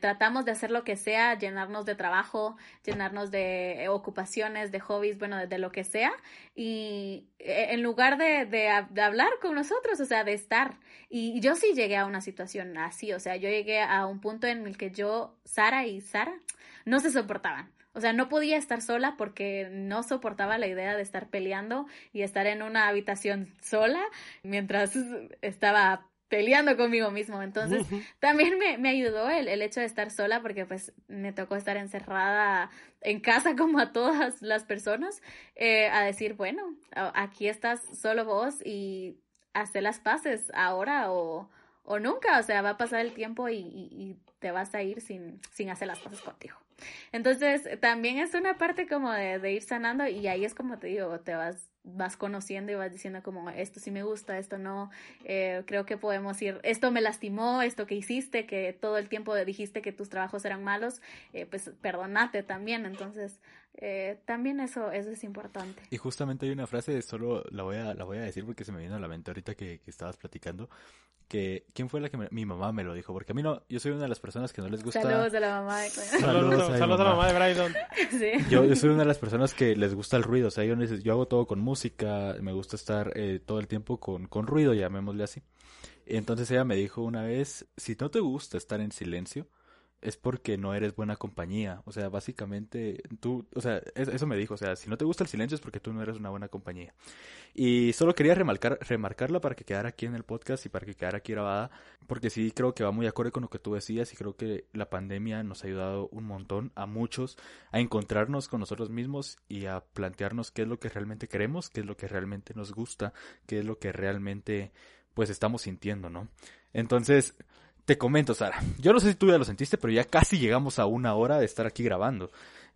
Speaker 1: Tratamos de hacer lo que sea, llenarnos de trabajo, llenarnos de ocupaciones, de hobbies, bueno, de, lo que sea y e, en lugar de, de, hablar con nosotros, o sea, de estar. Y yo sí llegué a una situación así, o sea, yo llegué a un punto en el que yo, Sara y Sara, no se soportaban. O sea, no podía estar sola porque no soportaba la idea de estar peleando y estar en una habitación sola mientras estaba peleando conmigo mismo. Entonces, también me, me ayudó el, el, hecho de estar sola porque pues me tocó estar encerrada en casa como a todas las personas, eh, a decir, bueno, aquí estás solo vos y hacer las paces ahora o, o nunca. O sea, va a pasar el tiempo y, y, y te vas a ir sin, sin hacer las paces contigo. Entonces, también es una parte como de, de ir sanando y ahí es como te digo, te vas vas conociendo y vas diciendo como esto sí me gusta, esto no, eh, creo que podemos ir, esto me lastimó, esto que hiciste, que todo el tiempo dijiste que tus trabajos eran malos, eh, pues perdonate también, entonces eh, también eso, eso es importante.
Speaker 3: Y justamente hay una frase, solo la voy a, la voy a decir porque se me vino a la mente ahorita que, que estabas platicando, que quién fue la que mi mamá me lo dijo porque a mí no yo soy una de las personas que no les gusta
Speaker 1: saludos a la mamá de
Speaker 2: saludos, a, la mamá. de Brydon.
Speaker 3: Sí. yo, yo, soy una de las personas que les gusta el ruido o sea yo, yo hago todo con música me gusta estar eh, todo el tiempo con, con ruido llamémosle así. Entonces ella me dijo una vez si no te gusta estar en silencio es porque no eres buena compañía. O sea, básicamente tú, o sea, eso me dijo, o sea, si no te gusta el silencio es porque tú no eres una buena compañía. Y solo quería remarcar, remarcarla para que quedara aquí en el podcast y para que quedara aquí grabada, porque sí creo que va muy acorde con lo que tú decías y creo que la pandemia nos ha ayudado un montón a muchos a encontrarnos con nosotros mismos y a plantearnos qué es lo que realmente queremos, qué es lo que realmente nos gusta, qué es lo que realmente pues estamos sintiendo, ¿no? Entonces, te comento, Sara. Yo no sé si tú ya lo sentiste, pero ya casi llegamos a una hora de estar aquí grabando.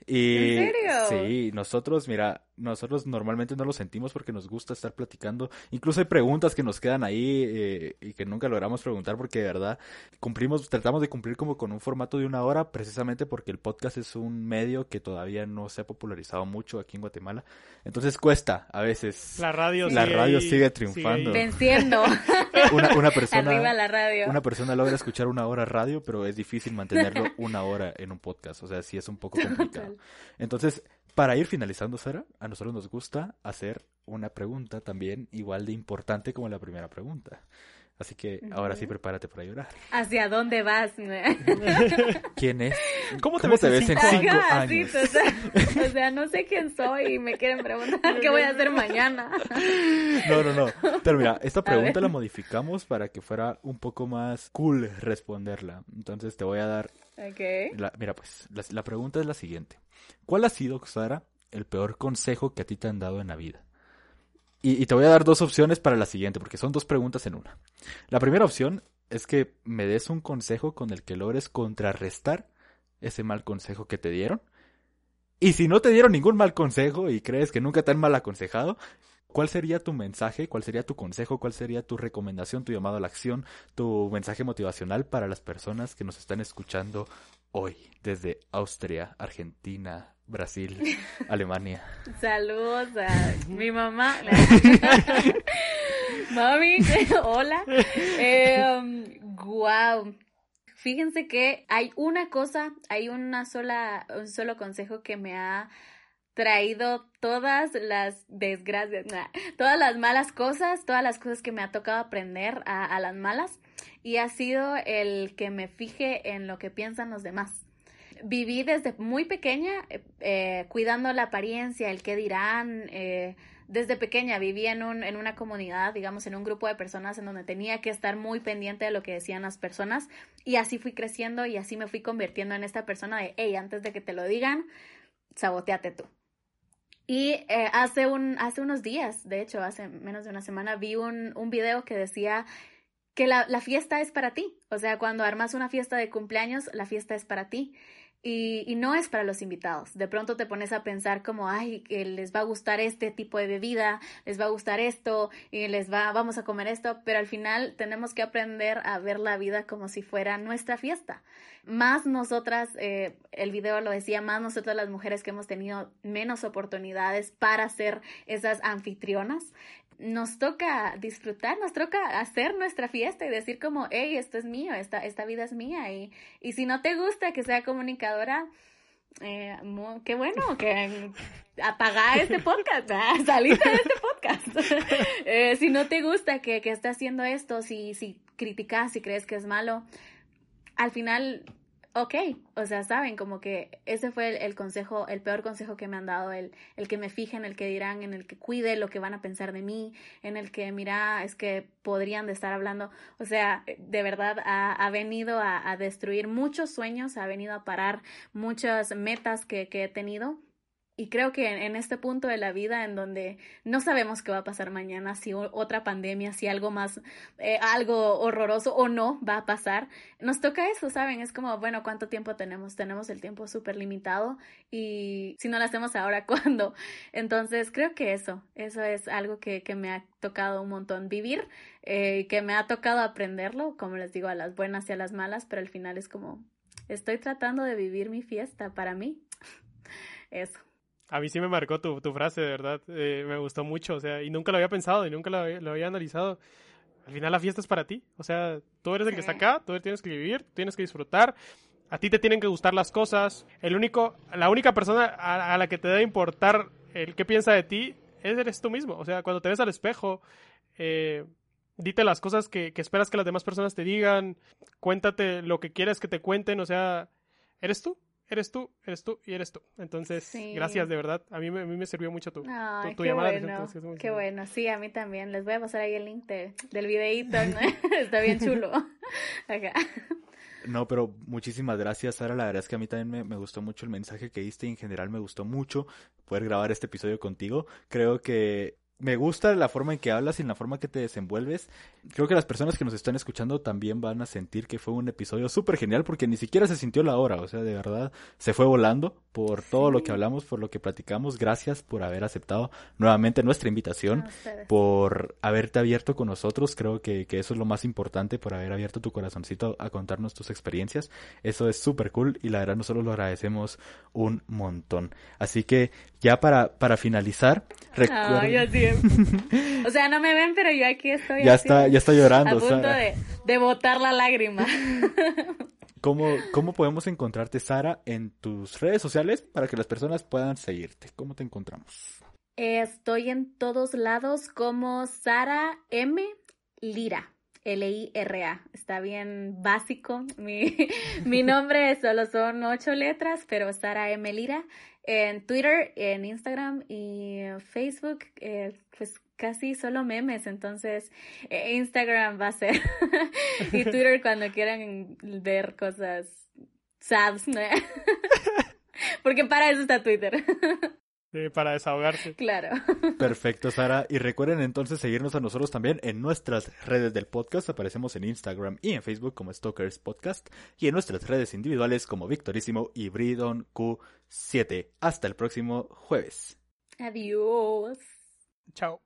Speaker 1: Y, ¿En serio?
Speaker 3: Sí, nosotros, mira, nosotros normalmente no lo sentimos porque nos gusta estar platicando. Incluso hay preguntas que nos quedan ahí eh, y que nunca logramos preguntar porque de verdad cumplimos, tratamos de cumplir como con un formato de una hora precisamente porque el podcast es un medio que todavía no se ha popularizado mucho aquí en Guatemala. Entonces cuesta a veces.
Speaker 2: La radio,
Speaker 3: la radio sigue triunfando.
Speaker 1: Venciendo.
Speaker 3: Una, una, persona,
Speaker 1: Arriba la radio.
Speaker 3: Una persona logra escuchar una hora radio, pero es difícil mantenerlo una hora en un podcast. O sea, sí es un poco complicado. Entonces, para ir finalizando, Sara, a nosotros nos gusta hacer una pregunta también igual de importante como la primera pregunta. Así que ahora sí prepárate para llorar.
Speaker 1: ¿Hacia dónde vas?
Speaker 3: ¿Quién es?
Speaker 2: ¿Cómo te, ves, en cinco años?
Speaker 1: o, sea, no sé quién soy y me quieren preguntar qué voy a hacer mañana.
Speaker 3: No, no, no. Pero mira, esta pregunta la modificamos para que fuera un poco más cool responderla. Entonces te voy a dar...
Speaker 1: Okay.
Speaker 3: mira, pues, la pregunta es la siguiente. ¿Cuál ha sido, Sara, el peor consejo que a ti te han dado en la vida? Y, te voy a dar dos opciones para la siguiente, porque son dos preguntas en una. La primera opción es que me des un consejo con el que logres contrarrestar ese mal consejo que te dieron. Y si no te dieron ningún mal consejo y crees que nunca te han mal aconsejado, ¿cuál sería tu mensaje? ¿Cuál sería tu consejo? ¿Cuál sería tu recomendación, tu llamado a la acción, tu mensaje motivacional para las personas que nos están escuchando hoy desde Austria, Argentina, Brasil, Alemania.
Speaker 1: Saludos a mi mamá. Mami, hola. Eh, wow. Fíjense que hay una cosa, hay una sola, un solo consejo que me ha traído todas las desgracias, todas las malas cosas, todas las cosas que me ha tocado aprender a las malas y ha sido el que me fije en lo que piensan los demás viví desde muy pequeña eh, eh, cuidando la apariencia, el qué dirán. Eh, desde pequeña viví en, un, en una comunidad, digamos, en un grupo de personas en donde tenía que estar muy pendiente de lo que decían las personas y así fui creciendo y así me fui convirtiendo en esta persona de, hey, antes de que te lo digan, saboteate tú. Y hace, un, hace unos días, de hecho, hace menos de una semana, vi un, un video que decía que la, la, fiesta es para ti. O sea, cuando armas una fiesta de cumpleaños, la fiesta es para ti. Y, y, no es para los invitados. De pronto te pones a pensar como, ay, que les va a gustar este tipo de bebida, les va a gustar esto, y les va, vamos a comer esto, pero al final tenemos que aprender a ver la vida como si fuera nuestra fiesta. Más nosotras, eh, el video lo decía, más nosotras las mujeres que hemos tenido menos oportunidades para ser esas anfitrionas, nos toca disfrutar, nos toca hacer nuestra fiesta y decir como, hey, esto es mío, esta, esta vida es mía. Y, y si no te gusta que sea comunicadora, eh, qué bueno que apaga este podcast, salite de este podcast. eh, si no te gusta que, que esté haciendo esto, si, si criticas, si crees que es malo, al final ok, o sea, saben, como que ese fue el, consejo, el peor consejo que me han dado, el, el que me fije en el que dirán, en el que cuide lo que van a pensar de mí, en el que, mira, es que podrían de estar hablando, o sea, de verdad ha, ha venido a, a, destruir muchos sueños, ha venido a parar muchas metas que, que he tenido y creo que en, este punto de la vida en donde no sabemos qué va a pasar mañana, si otra pandemia, si algo más, eh, algo horroroso o no va a pasar, nos toca eso, ¿saben? Es como, bueno, ¿cuánto tiempo tenemos? Tenemos el tiempo súper limitado y si no lo hacemos ahora, ¿cuándo? Entonces creo que eso, eso es algo que, que me ha tocado un montón vivir, eh, que me ha tocado aprenderlo, como les digo, a las buenas y a las malas, pero al final es como, estoy tratando de vivir mi fiesta para mí. Eso.
Speaker 2: A mí sí me marcó tu, tu frase, de verdad. Eh, me gustó mucho, o sea, y nunca lo había pensado y nunca lo, había analizado. Al final la fiesta es para ti, o sea, tú eres el que está acá, tú tienes que vivir, tienes que disfrutar. A ti te tienen que gustar las cosas. El único, la única persona a, la que te debe importar el qué piensa de ti, eres tú mismo. O sea, cuando te ves al espejo, eh, dite las cosas que, que esperas que las demás personas te digan, cuéntate lo que quieras que te cuenten, o sea, eres tú, eres tú, eres tú y eres tú. Entonces,
Speaker 1: Sí.
Speaker 2: gracias de verdad. A mí, me- a mí me sirvió mucho tu,
Speaker 1: Ay,
Speaker 2: tu, tu
Speaker 1: qué
Speaker 2: llamada.
Speaker 1: bueno,
Speaker 2: entonces,
Speaker 1: qué bueno. Sí, a mí también. Les voy a pasar ahí el link de- del videíto. ¿no? Está bien chulo. Ajá.
Speaker 3: No, pero muchísimas gracias, Sara. La verdad es que a mí también me, me gustó mucho el mensaje que diste y en general me gustó mucho poder grabar este episodio contigo. Creo que me gusta la forma en que hablas y la forma que te desenvuelves. Creo que las personas que nos están escuchando también van a sentir que fue un episodio súper genial porque ni siquiera se sintió la hora. O sea, de verdad se fue volando por todo lo que hablamos, por lo que platicamos. Gracias por haber aceptado nuevamente nuestra invitación por haberte abierto con nosotros. Creo que, que eso es lo más importante, por haber abierto tu corazoncito a contarnos tus experiencias. Eso es súper cool y la verdad nosotros lo agradecemos un montón. Así que ya para, para finalizar, recuerden...
Speaker 1: Ay, O sea, no me ven, pero yo aquí estoy.
Speaker 3: ya
Speaker 1: así,
Speaker 3: está, ya está llorando.
Speaker 1: A punto
Speaker 3: Sara.
Speaker 1: de, de botar la lágrima.
Speaker 3: ¿Cómo, ¿Cómo podemos encontrarte, Sara, en tus redes sociales para que las personas puedan seguirte? ¿Cómo te encontramos?
Speaker 1: Estoy en todos lados como Sara M. Lira. L-I-R-A. Está bien básico. Mi, mi nombre solo son ocho letras, pero Sara M. Lira. En Twitter, en Instagram y Facebook, eh, pues casi solo memes. Entonces, eh, Instagram va a ser. y Twitter cuando quieran ver cosas sads. ¿no? Porque para eso está Twitter.
Speaker 2: Eh, para desahogarse.
Speaker 1: claro.
Speaker 3: Perfecto, Sara. Y recuerden entonces seguirnos a nosotros también en nuestras redes del podcast. Aparecemos en Instagram y en Facebook como Stalkers Podcast y en nuestras redes individuales como Victorísimo y Bridon Q7. Hasta el próximo jueves.
Speaker 1: Adiós.
Speaker 2: Chao.